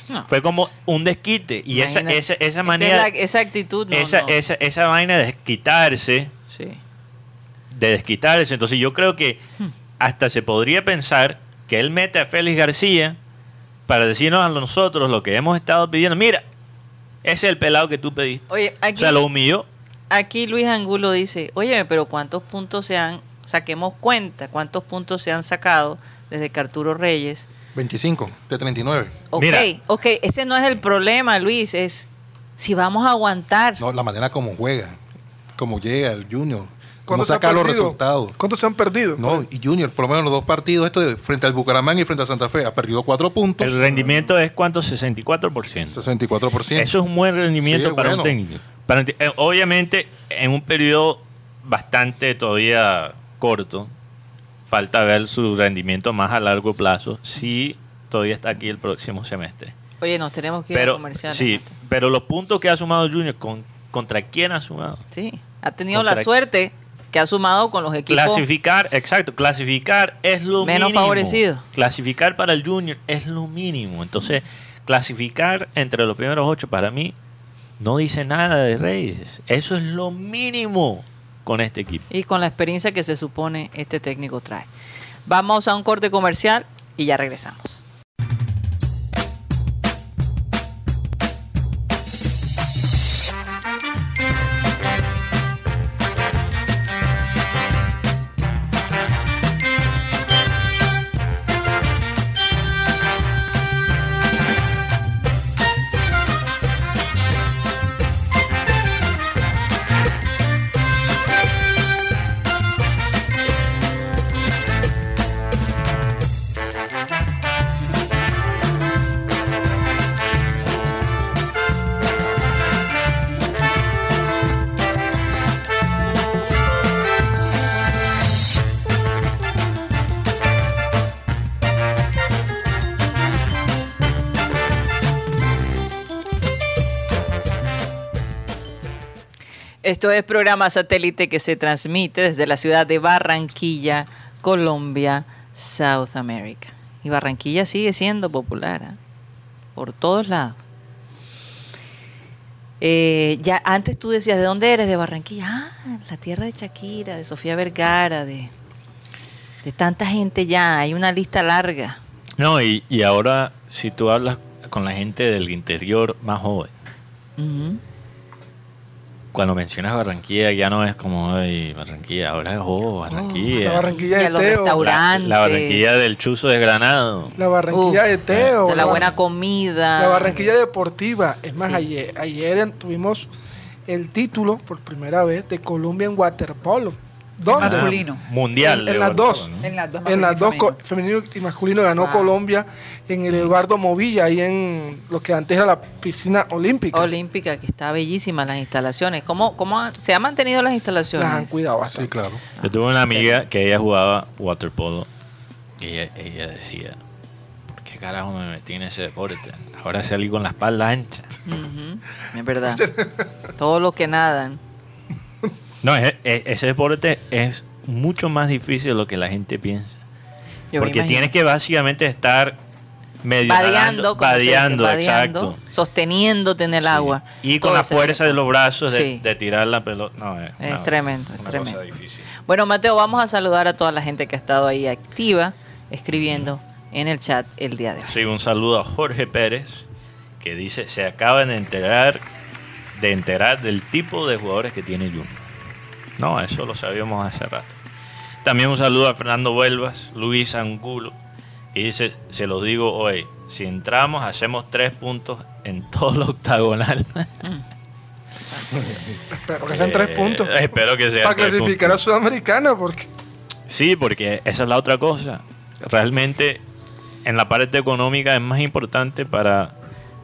No. Fue como un desquite. Y esa, esa, esa Esa es manera, la- esa actitud, no, esa, no. Esa, esa vaina de desquitarse, Sí. de desquitarse. Entonces yo creo que Hmm. hasta se podría pensar que él mete a Félix García para decirnos a nosotros lo que hemos estado pidiendo. Mira, ese es el pelado que tú pediste. Oye, O aquí, sea, lo humilló. Aquí Luis Angulo dice, oye, pero ¿cuántos puntos se han, saquemos cuenta, cuántos puntos se han sacado desde que Arturo Reyes? 25 de 39. Ok, Mira. ok, ese no es el problema, Luis, es si vamos a aguantar. No, la manera como juega, como llega el Junior. se ha sacar los perdido? resultados. ¿Cuántos se han perdido? No, y Junior, por lo menos los dos partidos, esto de frente al Bucaramanga y frente a Santa Fe, ha perdido cuatro puntos. El rendimiento es cuánto? 64%. 64%. Eso es un buen rendimiento Sí, para bueno. un técnico. Para eh, obviamente, en un periodo bastante todavía corto, falta ver su rendimiento más a largo plazo, si todavía está aquí el próximo semestre. Oye, nos tenemos que ir a Pero, comerciales. sí, pero los puntos que ha sumado Junior, con, ¿contra quién ha sumado? Sí, ha tenido Contra- la suerte que ha sumado con los equipos. Clasificar, exacto, clasificar es lo Menos mínimo. favorecido. Clasificar para el Junior es lo mínimo. Entonces, clasificar entre los primeros ocho para mí no dice nada de Reyes. Eso es lo mínimo con este equipo. y con la experiencia que se supone este técnico trae. Vamos a un corte comercial y ya regresamos. Esto es programa satélite que se transmite desde la ciudad de Barranquilla, Colombia, South America. Y Barranquilla sigue siendo popular ¿ah? por todos lados. Eh, ya antes tú decías, ¿de dónde eres? De Barranquilla. Ah, la tierra de Shakira, de Sofía Vergara, de, de tanta gente ya. Hay una lista larga. No, y, y ahora, si tú hablas con la gente del interior más joven, Ujú. Cuando mencionas Barranquilla, ya no es como, ay, Barranquilla, ahora es, oh, Barranquilla. La Barranquilla de los Teo. La- restaurantes. la Barranquilla del Chuzo desgranado. La Barranquilla Uf, de Teo. de la buena comida. La Barranquilla Deportiva. Es más, Sí. ayer, ayer tuvimos el título por primera vez de Colombia en waterpolo. ¿Dónde? Masculino. Mundial. En- de las dos. ¿no? En las dos, En las dos, femenino. y masculino, ganó Ah. Colombia en el Eduardo Movilla, ahí en lo que antes era la piscina olímpica. olímpica, que está bellísima las instalaciones. ¿Cómo, cómo ha- se han mantenido las instalaciones? Las han cuidado bastante. Sí, claro. Yo tuve una amiga que ella jugaba waterpolo y ella, ella decía, ¿por qué carajo me metí en ese deporte? Ahora salí con la espalda ancha. Ujú, Es verdad. [laughs] Todos los que nadan. No, ese deporte es mucho más difícil de lo que la gente piensa. Yo Porque tienes que básicamente estar medio vadeando, exacto. sosteniéndote en el Sí. agua. Y con la fuerza de los brazos de, Sí. de tirar la pelota. No, es, Es una- tremendo, es tremendo. cosa difícil. Bueno, Mateo, vamos a saludar a toda la gente que ha estado ahí activa, escribiendo en el chat el día de hoy. Sí, un saludo a Jorge Pérez, que dice, se acaban de enterar, de enterar del tipo de jugadores que tiene Junior. No, eso lo sabíamos hace rato. También un saludo a Fernando Vuelvas, Luis Angulo, y dice, se los digo hoy, si entramos hacemos tres puntos en todo lo octagonal. Espero que sean tres Eh, puntos. Espero que sean Para tres clasificar puntos. a Sudamericana, porque Sí, porque esa es la otra cosa. Realmente en la parte económica es más importante para,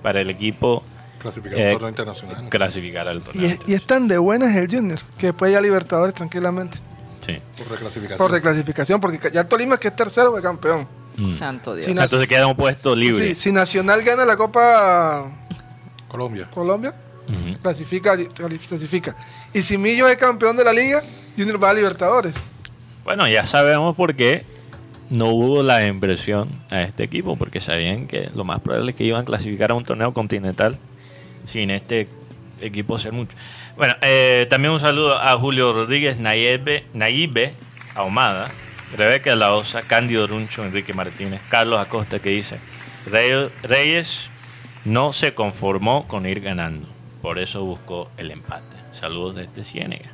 para el equipo Clasificar Eh, un torneo internacional. clasificar al y torneo. y es tan de buenas el Junior que después ya Libertadores tranquilamente. Sí. Por reclasificación. Por reclasificación, porque ya el Tolima que es tercero fue campeón. Mm. Santo Dios. Na- Entonces queda un puesto libre. Sí, si Nacional gana la Copa [laughs] Colombia. Colombia, clasifica, clasifica. Y si Millo es campeón de la liga, Junior va a Libertadores. Bueno, ya sabemos por qué no hubo la impresión a este equipo, porque sabían que lo más probable es que iban a clasificar a un torneo continental sin este equipo ser mucho. Bueno, eh, también un saludo a Julio Rodríguez, Naibe, Naibe Ahumada, Rebeca La Osa, Cándido Runcho, Enrique Martínez, Carlos Acosta que dice, "Rey- Reyes no se conformó con ir ganando, por eso buscó el empate. Saludos desde Ciénega.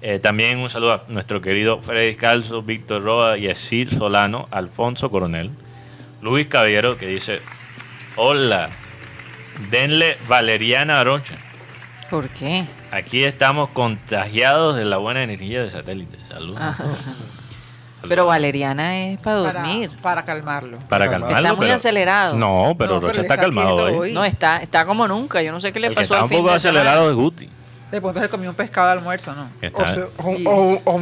Eh, también un saludo a nuestro querido Freddy Calzo, Víctor Roa, Yesir Solano, Alfonso Coronel, Luis Caballero que dice, hola, denle Valeriana Arocha. ¿Por qué? Aquí estamos contagiados de la buena energía de satélite. Saludos. a Ajá. todos. [laughs] Pero Valeriana es para dormir. para calmarlo. Para Está calmarlo. muy pero- acelerado. No, pero No, Rocha está está calmado hoy. No, está, está como nunca. Yo no sé qué le El que pasó está al un fin poco de acelerado es Guti. De pronto se comió un pescado de almuerzo, ¿no? que está- O, sea, o, Y- o- o-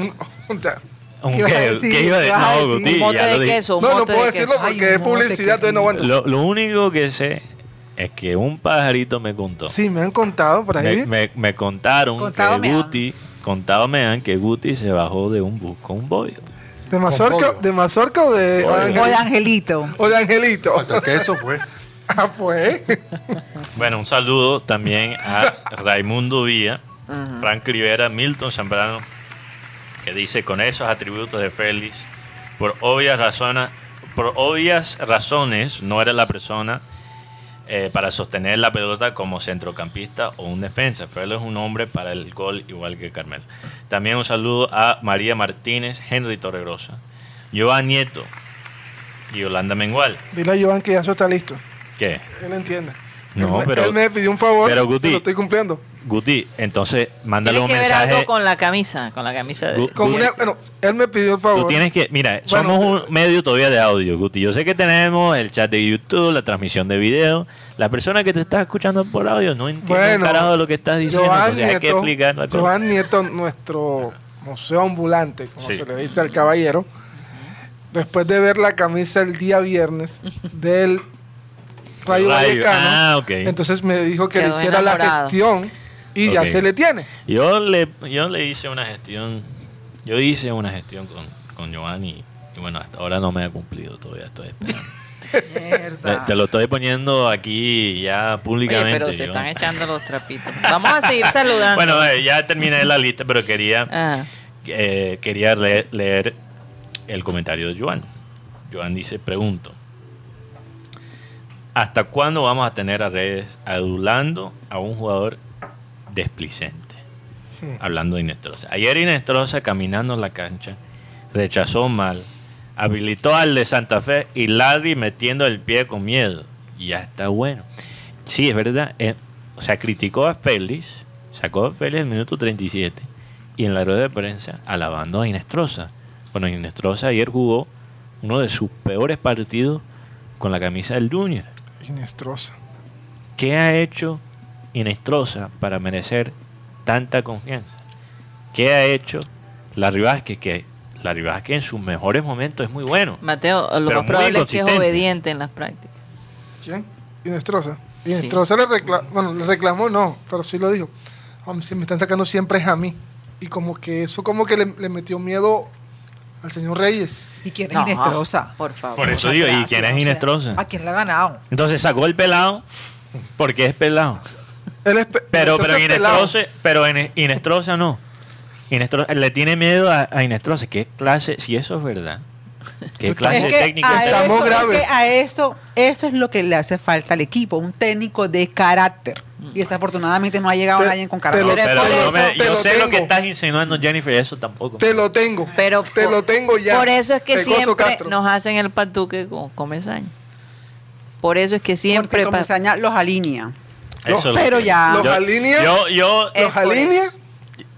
ya. ¿Un ¿Qué ibas a qué? decir? ¿Qué iba a ¿Qué decir? No? Guti, Un mote ya de queso. un No, no puedo de decirlo queso. Ay, porque es un de publicidad, entonces no aguanto. Lo, lo único que sé es que un pajarito me contó. Sí, me han contado por ahí. Me, me- me contaron Contado que me han. Guti, contado me han que Guti se bajó de un bus con un bollo. ¿De Mazorca. ¿De Mazorca o de, o de Pollo. Angel- O de Angelito. o de Angelito? Falta el queso, pues. Ah, pues. [laughs] Bueno, un saludo también a Raimundo Ujú. Frank Rivera, Milton Zambrano, que dice con esos atributos de Félix, por obvias razones, por obvias razones no era la persona eh, para sostener la pelota como centrocampista o un defensa. Félix es un hombre para el gol igual que Carmelo. También un saludo a María Martínez, Henry Torregrosa, Joan Nieto y Yolanda Mengual. Dile a Joan que ya eso está listo. ¿Qué? Él entiende. No, él, me- pero- él me pidió un favor. pero, Guti- lo estoy cumpliendo. Guti, entonces mándale Tiene un que ver mensaje. algo con la camisa, con la camisa de... Con una- bueno, él me pidió el favor. Tú tienes que, mira, Bueno, somos un medio todavía de audio, Guti. Yo sé que tenemos el chat de YouTube, la transmisión de video. La persona que te está escuchando por audio no entiende un Bueno, carajo de lo que estás diciendo. Joan entonces hay que Nieto, explicar la cosa. Joan Nieto, nuestro museo ambulante, como Sí. se le dice al caballero, después de ver la camisa el día viernes del Rayo Rayo, Vallecano, ah, entonces me dijo que le hiciera la gestión y ya se le tiene. Yo le, yo le hice una gestión, yo hice una gestión con, con Joan y, bueno, hasta ahora no me ha cumplido todavía. Estoy esperando. [laughs] Te, lo estoy poniendo aquí ya Oye, públicamente. pero se yo- están echando los trapitos. Vamos a seguir saludando. Bueno, eh, ya terminé la lista, pero quería Ajá. eh, quería leer, leer el comentario de Joan. Joan dice, pregunto, ¿hasta cuándo vamos a tener a redes adulando a un jugador desplicente? Hablando de Inestrosa. Ayer Inestrosa caminando en la cancha, rechazó mal, habilitó al de Santa Fe y Larry metiendo el pie con miedo. Ya está bueno. Sí, es verdad. eh, o sea, criticó a Félix, sacó a Félix el minuto 37 y en la rueda de prensa alabando a Inestrosa. Bueno, Inestrosa ayer jugó uno de sus peores partidos con la camisa del Junior. Inestrosa. ¿Qué ha hecho Inestrosa para merecer tanta confianza? ¿Qué ha hecho Larry Vázquez? Que Larry Vázquez en sus mejores momentos es muy bueno. Mateo, lo más probable es que es obediente en las prácticas. ¿Quién? Inestrosa. Inestrosa le reclamó, bueno, le reclamó no, pero sí lo dijo. Si me están sacando siempre es a mí. Y como que eso como que le, le metió miedo al señor Reyes. ¿Y quién es No, Inestrosa? Por favor. Por eso digo, ¿y quién es o sea, Inestrosa? ¿A quién le ha ganado? Entonces sacó el pelado porque es pelado. Él es pe- Pero, Inestrosa pero. Inestrosa, pero Ine- Inestrosa no. Inestrosa, le tiene miedo a, a Inestrosa. ¿Qué clase? Si eso es verdad. ¿Qué clase Es de a? Estamos eso, es graves. que a eso, eso es lo que le hace falta al equipo, un técnico de carácter. Y desafortunadamente no ha llegado Te- nadie con te carácter. Pero por no eso- me- te yo lo sé lo que estás insinuando, Jennifer, eso tampoco. Te lo tengo. Pero te por- lo tengo ya. Por eso es que Pecoso siempre Castro. nos hacen el patuque con Comesaña. Por eso es que Porque siempre... pa- Comesaña los alinea. Eso es lo pero ya- ¿Los yo- alinea? Yo, ¿Los alinea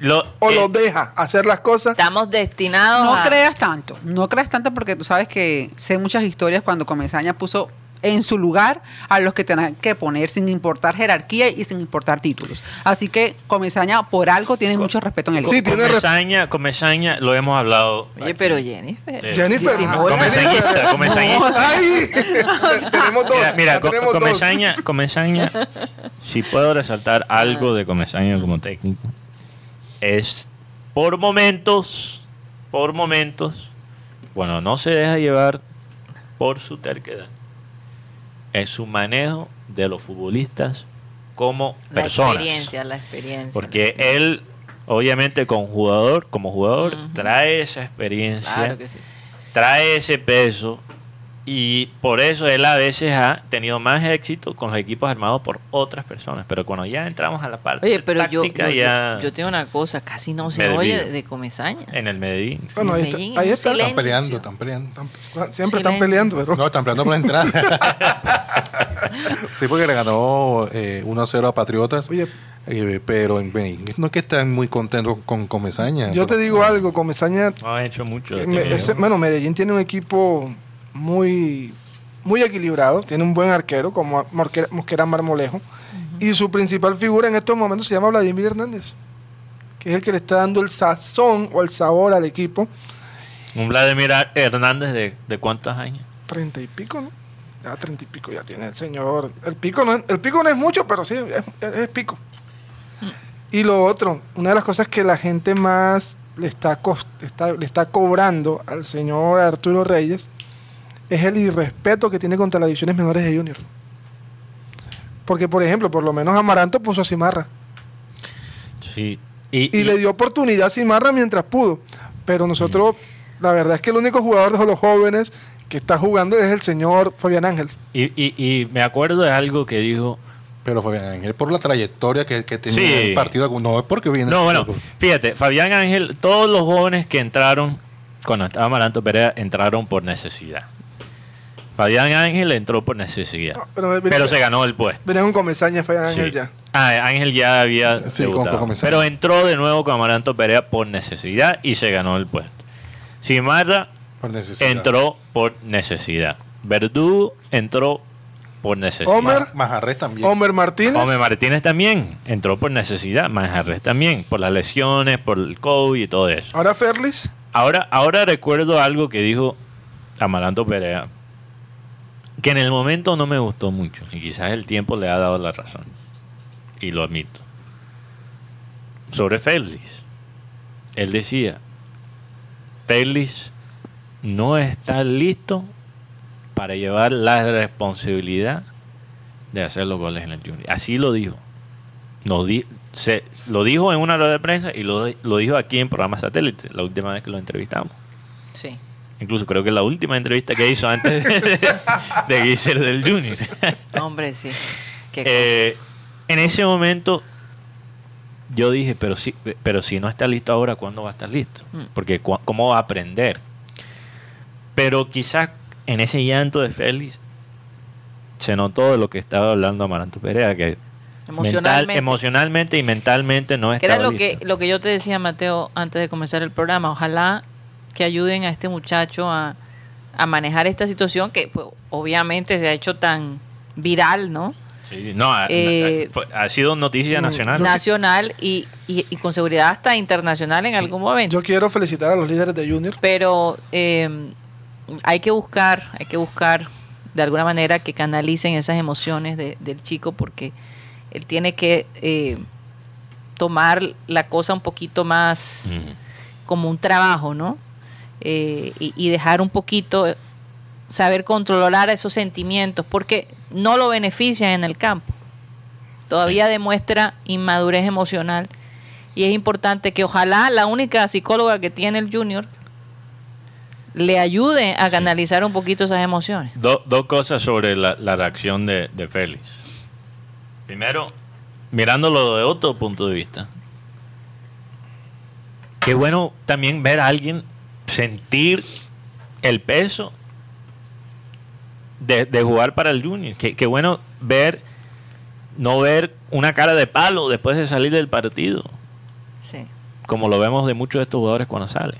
lo- o eh, los deja hacer las cosas? Estamos destinados No a... creas tanto, no creas tanto porque tú sabes que sé muchas historias cuando Comesaña puso en su lugar a los que tenían que poner sin importar jerarquía y sin importar títulos. Así que Comesaña por algo tiene mucho respeto en el Sí, tiene Comesaña, Comesaña, lo hemos hablado. Oye, aquí. pero Jennifer... Sí. Jennifer. Comesañista, comesañista. ¡Ay! tenemos dos. Mira, mira, ya Co- tenemos dos. Comesaña, Comesaña, si puedo resaltar algo de Comesaña como técnico, es por momentos, por momentos, bueno, no se deja llevar por su terquedad, es su manejo de los futbolistas como La personas. experiencia, la experiencia. Porque él, obviamente, con jugador, como jugador, trae esa experiencia Claro que sí. trae ese peso y por eso él a veces ha tenido más éxito con los equipos armados por otras personas. Pero cuando ya entramos a la parte Oye, pero yo, táctica, yo, ya yo- yo tengo una cosa, casi no se oye de, Comesaña. en el Medellín. Bueno, ahí está- Medellín, ahí está. Están peleando, están peleando. Están- siempre están peleando, pero. No, están peleando por la entrada. [laughs] sí, porque le ganó eh, 1-0 a Patriotas. Oye, Eh, pero en Medellín no es que están muy contentos con Comesaña. Yo te digo algo, Comesaña No ha hecho mucho. Me- ese- bueno, Medellín tiene un equipo muy, muy equilibrado, tiene un buen arquero como Mosquera, Mosquera Marmolejo. Y su principal figura en estos momentos se llama Vladimir Hernández, que es el que le está dando el sazón o el sabor al equipo. Un Vladimir Hernández de, de cuántos años. Treinta y pico, ¿no? Ya treinta y pico ya tiene el señor. El pico no es, el pico no es mucho, pero sí, es, es pico. Y lo otro, una de las cosas que la gente más le está- le está cobrando al señor Arturo Reyes es el irrespeto que tiene contra las divisiones menores de Junior. Porque, por ejemplo, por lo menos Amaranto puso a Cimarra. Sí. Y, Y, y- le dio oportunidad a Cimarra mientras pudo. Pero nosotros, la verdad es que el único jugador de los jóvenes que está jugando es el señor Fabián Ángel. y, y- y me acuerdo de algo que dijo. Pero Fabián Ángel, por la trayectoria que, que tenía Sí. el partido, no es porque viene. No, bueno, fíjate, Fabián Ángel, todos los jóvenes que entraron cuando estaba Amaranto Perea entraron por necesidad. Fabián Ángel entró por necesidad. No, pero venía- pero se ganó el puesto. Venía con Comesaña Fabián Ángel Sí. ya. Ah, Ángel ya había Sí, debutado. con pero entró de nuevo con Amaranto Perea por necesidad y se ganó el puesto. Simarra por necesidad. entró por necesidad. Verdugo entró por necesidad. Homer. Ma- Majarres también. Homer Martínez. Martínez también entró por necesidad. Manjarres también, por las lesiones, por el COVID y todo eso. Ahora Ferlis. Ahora, ahora recuerdo algo que dijo Amaranto Perea, que en el momento no me gustó mucho, y quizás el tiempo le ha dado la razón, y lo admito. Sobre Félix, él decía, Félix no está listo para llevar la responsabilidad de hacer los goles en el Junior. Así lo dijo. Nos di- se, lo dijo en una rueda de prensa y lo, lo dijo aquí en programa satélite, la última vez que lo entrevistamos. Sí. Incluso creo que la última entrevista que hizo antes de, de que ser del Junior. Hombre, sí. Qué. Eh, en ese momento yo dije, pero si, pero si no está listo ahora, ¿cuándo va a estar listo? Mm. Porque ¿cómo va a aprender? Pero quizás en ese llanto de Félix se notó de lo que estaba hablando Amaranto Perea, que mental- Emocionalmente. emocionalmente y mentalmente no estaba era lo listo. que, lo que yo te decía, Mateo, antes de comenzar el programa. Ojalá que ayuden a este muchacho a, a manejar esta situación que pues, obviamente se ha hecho tan viral, ¿no? Sí, no, ha- Eh, ha sido noticia mm, nacional. Nacional y, y- y con seguridad hasta internacional en algún momento. Yo quiero felicitar a los líderes de Junior. Pero eh, hay que buscar, hay que buscar de alguna manera que canalicen esas emociones de- del chico porque él tiene que eh, tomar la cosa un poquito más como un trabajo, ¿no? Eh, y, y dejar un poquito, eh, saber controlar esos sentimientos, porque no lo benefician en el campo. Todavía Sí. demuestra inmadurez emocional. Y es importante que ojalá la única psicóloga que tiene el junior le ayude a Sí. canalizar un poquito esas emociones. Do- dos cosas sobre la, la reacción de, de Félix. Primero, mirándolo de otro punto de vista. Qué bueno también ver a alguien sentir el peso de, de jugar para el Junior. Qué, qué bueno ver, no ver una cara de palo después de salir del partido, Sí. como lo vemos de muchos de estos jugadores cuando salen.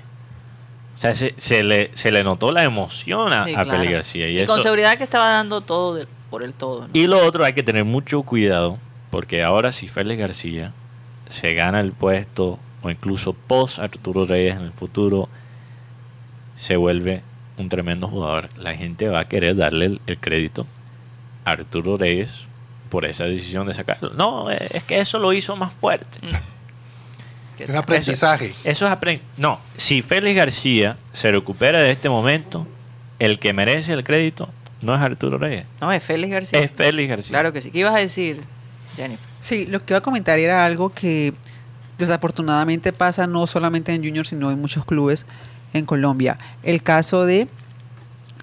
O sea, se, se le, se le notó la emoción a, Sí, a claro. Félix García. Y, Y con eso- seguridad que estaba dando todo por el todo. ¿no? y lo otro, hay que tener mucho cuidado, porque ahora si Félix García se gana el puesto, o incluso post Arturo Reyes en el futuro, se vuelve un tremendo jugador. La gente va a querer darle el, el crédito a Arturo Reyes por esa decisión de sacarlo. No, es que eso lo hizo más fuerte. Es un aprendizaje. Eso es apren- No, si Félix García se recupera de este momento, el que merece el crédito no es Arturo Reyes, No, es Félix García. es Félix García. Claro que sí. ¿Qué ibas a decir, Jennifer? Sí, lo que iba a comentar era algo que desafortunadamente pasa no solamente en Junior, sino en muchos clubes en Colombia. El caso de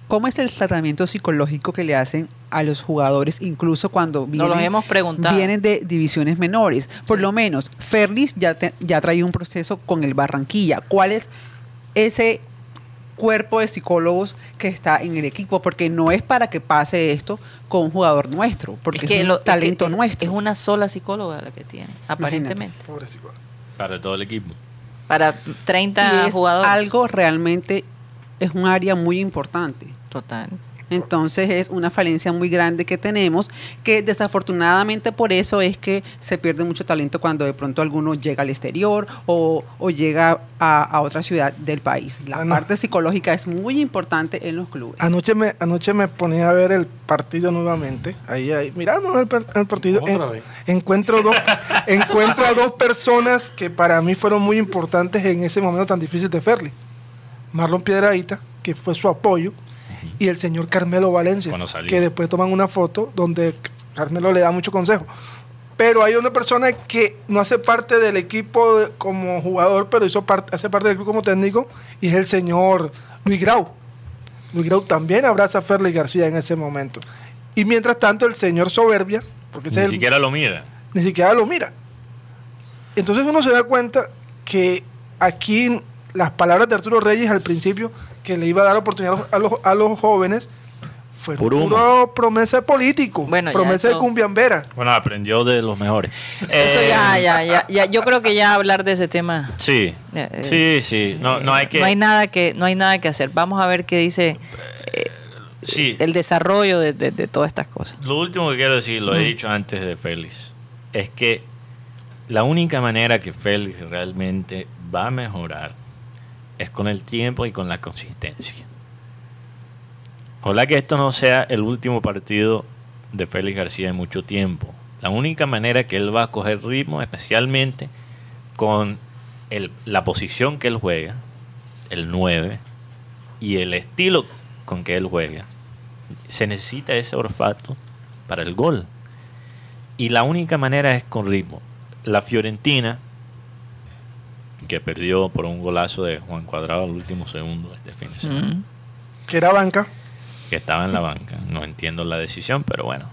cómo es el tratamiento psicológico que le hacen a los jugadores, incluso cuando vienen, lo hemos preguntado. vienen de divisiones menores. Por lo menos, Ferlis ya, te- ya trae un proceso con el Barranquilla. ¿Cuál es ese cuerpo de psicólogos que está en el equipo, porque no es para que pase esto con un jugador nuestro, porque es, un lo- es que talento es- nuestro. Es una sola psicóloga la que tiene, aparentemente. Pobre psicólogo. Para todo el equipo. Para 30 y es jugadores. algo realmente, es un área muy importante. Total. Entonces es una falencia muy grande que tenemos, que desafortunadamente por eso es que se pierde mucho talento cuando de pronto alguno llega al exterior o, o llega a, a otra ciudad del país. La parte psicológica es muy importante en los clubes. Anoche me, anoche me ponía a ver el partido nuevamente. Ahí, ahí, mirando el, partido. Otra en- vez. encuentro, dos, [laughs] encuentro a dos personas que para mí fueron muy importantes en ese momento tan difícil de Ferli. Marlon Piedradita, que fue su apoyo, y el señor Carmelo Valencia, que después toman una foto donde Carmelo le da mucho consejo. Pero hay una persona que no hace parte del equipo de- como jugador, pero hizo parte, hace parte del equipo como técnico, y es el señor Luis Grau. Luis Grau también abraza a Ferli García en ese momento. Y mientras tanto, el señor Soberbia, porque Ni es el- siquiera lo mira. ni siquiera lo mira. Entonces uno se da cuenta que aquí las palabras de Arturo Reyes al principio, que le iba a dar oportunidad a los, a los jóvenes, fue Puro promesa de político, Bueno, ya promesa de eso- cumbiambera. Bueno, aprendió de los mejores. Eso Eh, ya, ya, ya, ya. Yo creo que ya hablar de ese tema. Sí, eh, eh, sí, sí. No, no hay que... No hay nada que, no hay nada que hacer. Vamos a ver qué dice Sí, el desarrollo de, de- de todas estas cosas. lo último que quiero decir, lo he dicho antes de Félix, es que la única manera que Félix realmente va a mejorar es con el tiempo y con la consistencia. Ojalá que esto no sea el último partido de Félix García en mucho tiempo. La única manera que él va a coger ritmo, especialmente con la posición que él juega, el 9, y el estilo con que él juega, se necesita ese olfato para el gol. Y la única manera es con ritmo. La Fiorentina, que perdió por un golazo de Juan Cuadrado al último segundo este fin de semana, Mm. Que era banca. que estaba en la banca. No entiendo la decisión, pero bueno,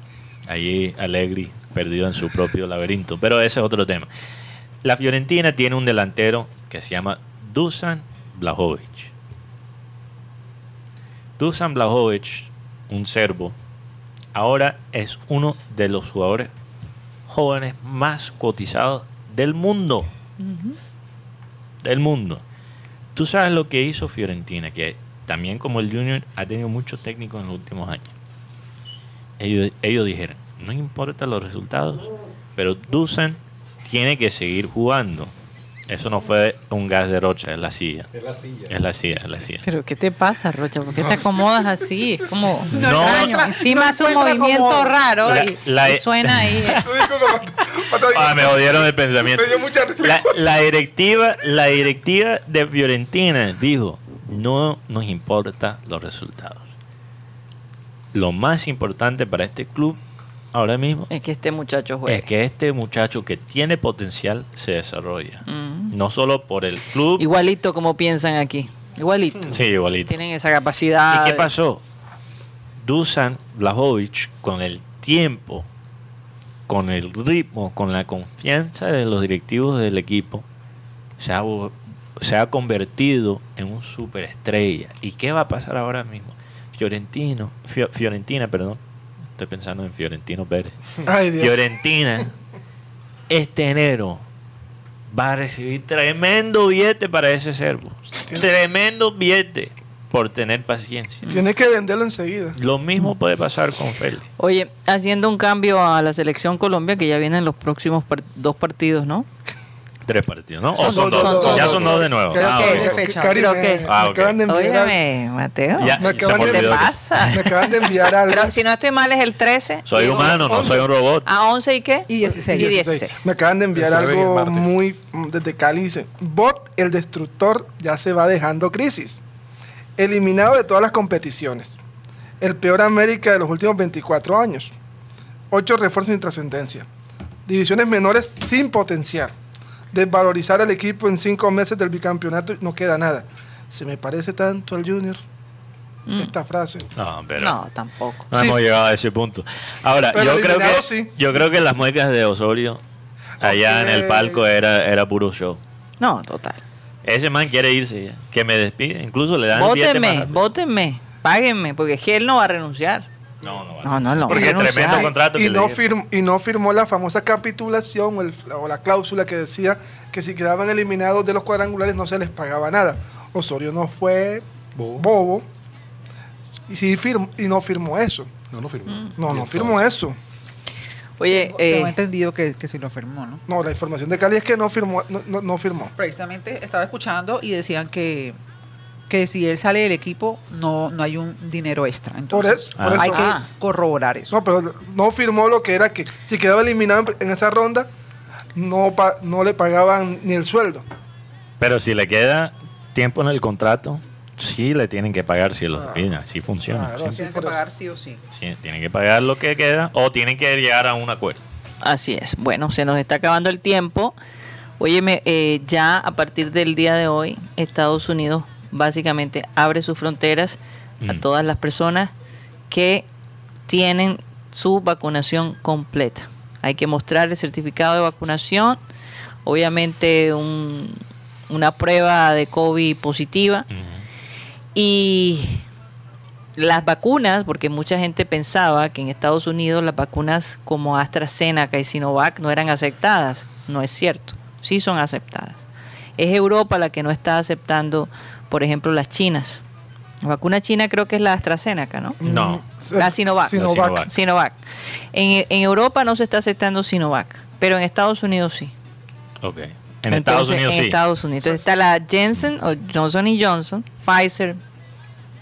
allí Allegri perdido en su propio laberinto. Pero ese es otro tema. La Fiorentina tiene un delantero que se llama Dusan Blajovic. Dusan Blajovic, un serbo, ahora es uno de los jugadores jóvenes más cotizados del mundo. Del mundo. Tú sabes lo que hizo Fiorentina, que también como el Junior ha tenido muchos técnicos en los últimos años. Ellos, ellos dijeron, no importa los resultados, pero Dusan tiene que seguir jugando. Eso no fue un gas de rocha, es la silla. Es la silla. Es la silla, es la silla. Pero ¿qué te pasa, Rocha? ¿Por qué te acomodas así? Es como No extraño. Encima no hace un movimiento acomodo. raro La- y, la- y suena ahí. [laughs] Ah, me jodieron el pensamiento. Me dio mucha risa. La, la directiva, la directiva de Fiorentina dijo, no nos importa los resultados. Lo más importante para este club ahora mismo Es que este muchacho juega. es que este muchacho que tiene potencial se desarrolla. Mm. No solo por el club. Igualito como piensan aquí. Igualito. Sí, igualito. Tienen esa capacidad. ¿Y qué pasó? Dusan Blajovic, con el tiempo, con el ritmo, con la confianza de los directivos del equipo, se ha, vo- se ha convertido en un superestrella. ¿Y qué va a pasar ahora mismo? Fiorentino, Fio- Fiorentina, perdón. Estoy pensando en Fiorentino Pérez. [laughs] Ay, Dios. Fiorentina, este enero va a recibir tremendo billete para ese servo. Tremendo billete por tener paciencia. Tienes que venderlo enseguida. Lo mismo puede pasar con Félix. Oye, haciendo un cambio a la selección Colombia, que ya vienen los próximos par- dos partidos, ¿no? Tres partidos, ¿no? Son O son dos, dos. dos, ya son dos. de nuevo. Creo Ah, que- ok. de fecha. Creo me, que- me Ah, ok. acaban de enviar, Óyeme, Mateo. Ya, me acaban me de- ¿Qué te olvidó que- pasa? me acaban de enviar algo. Pero si no estoy mal es el 13. Soy humano, no soy un robot. ¿A 11 y qué? Y 16. Y 16. 16. Me acaban de enviar algo muy mm, desde Cali. Dice, Bot, el destructor, ya se va dejando crisis. Eliminado de todas las competiciones. El peor América de los últimos 24 años. Ocho refuerzos sin trascendencia. Divisiones menores sin potenciar. Desvalorizar el equipo en cinco meses del bicampeonato y no queda nada. Se me parece tanto al Junior Mm. esta frase. No, pero No, tampoco. no Sí. hemos llegado a ese punto. Ahora, Pero yo creo, que, sí. yo creo que las muecas de Osorio allá en el palco era, era puro show. No, total. Ese man quiere irse ya. Que me despide. Incluso le dan Vótenme, vótenme, páguenme, porque es que él no va a renunciar. No, no, va. No, no, no. Porque renunciar. tremendo contrato y, no dieron. firm- y no firmó la famosa capitulación o, el- o la cláusula que decía que si quedaban eliminados de los cuadrangulares no se les pagaba nada. Osorio no fue Bobo. bobo y, sí firmó, y no firmó eso. No, no firmó. Mm. No, no firmó eso. Oye, Tengo eh, entendido que, que sí lo firmó, ¿no? No, la información de Cali es que no firmó. No, no- no firmó. Precisamente estaba escuchando y decían que, que si él sale del equipo no, no hay un dinero extra. Por Entonces, eso, por Ah. hay eso. que Ah. corroborar eso. No, pero no firmó lo que era que si quedaba eliminado en, en esa ronda, no, pa- no le pagaban ni el sueldo. Pero si le queda tiempo en el contrato, sí le tienen que pagar si lo Ah. despiden. Así funciona. Claro, sí. así Tienen que pagar sí o sí. Sí, tienen que pagar lo que queda o tienen que llegar a un acuerdo. así es. Bueno, se nos está acabando el tiempo. Óyeme, eh, ya a partir del día de hoy, Estados Unidos básicamente abre sus fronteras a Mm. todas las personas que tienen su vacunación completa. Hay que mostrar el certificado de vacunación, obviamente un- una prueba de COVID positiva y las vacunas, porque mucha gente pensaba que en Estados Unidos las vacunas como AstraZeneca y Sinovac no eran aceptadas. No es cierto, sí son aceptadas. Es Europa la que no está aceptando, por ejemplo, las chinas. La vacuna china creo que es la AstraZeneca, ¿no? No. La Sinovac. Sinovac. La Sinovac. Sinovac. En, en Europa no se está aceptando Sinovac, pero en Estados Unidos sí. Ok. En Estados Entonces, Unidos en sí. Estados Unidos. Entonces está la Jensen o Johnson y Johnson, Pfizer,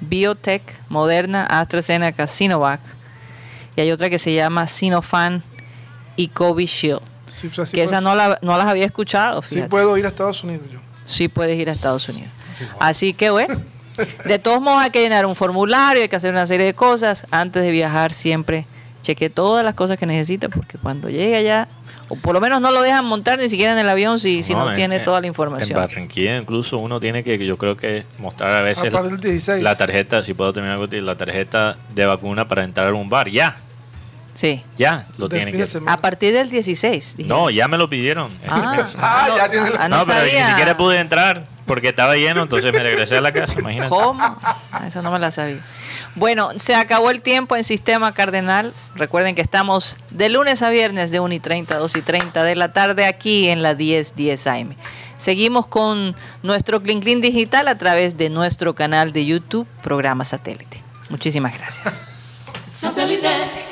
Biotech, Moderna, AstraZeneca, Sinovac. Y hay otra que se llama Sinopharm y Covishield. Sí, o sea, sí que esas puedes- no, la- no las había escuchado. sí puedo ir a Estados Unidos yo. Sí puedes ir a Estados Unidos. Así que bueno, [laughs] de todos modos hay que llenar un formulario, hay que hacer una serie de cosas. Antes de viajar siempre cheque todas las cosas que necesita porque cuando llegue allá, o por lo menos no lo dejan montar ni siquiera en el avión si, si no, en- tiene en- toda la En información. Barranquilla incluso uno tiene que, yo creo que mostrar a veces A partir del 16. la tarjeta, si puedo terminar la tarjeta de vacuna para entrar a un bar. Ya, Sí. ya lo Del tienen que. A partir del 16. dije. No, ya me lo pidieron. Ah, Ah, [laughs] ya tiene la- ah, no, no, pero sabía. ni siquiera pude entrar porque estaba lleno, entonces me regresé a la casa, imagínate. ¿Cómo? Ah, Eso no me la sabía. Bueno, se acabó el tiempo en Sistema Cardenal. Recuerden que estamos de lunes a viernes de 1 y 30 a 2 y 30 de la tarde aquí en la 1010 10 AM. Seguimos con nuestro Clean Clean Digital a través de nuestro canal de YouTube, programa satélite. Muchísimas gracias. Satellite.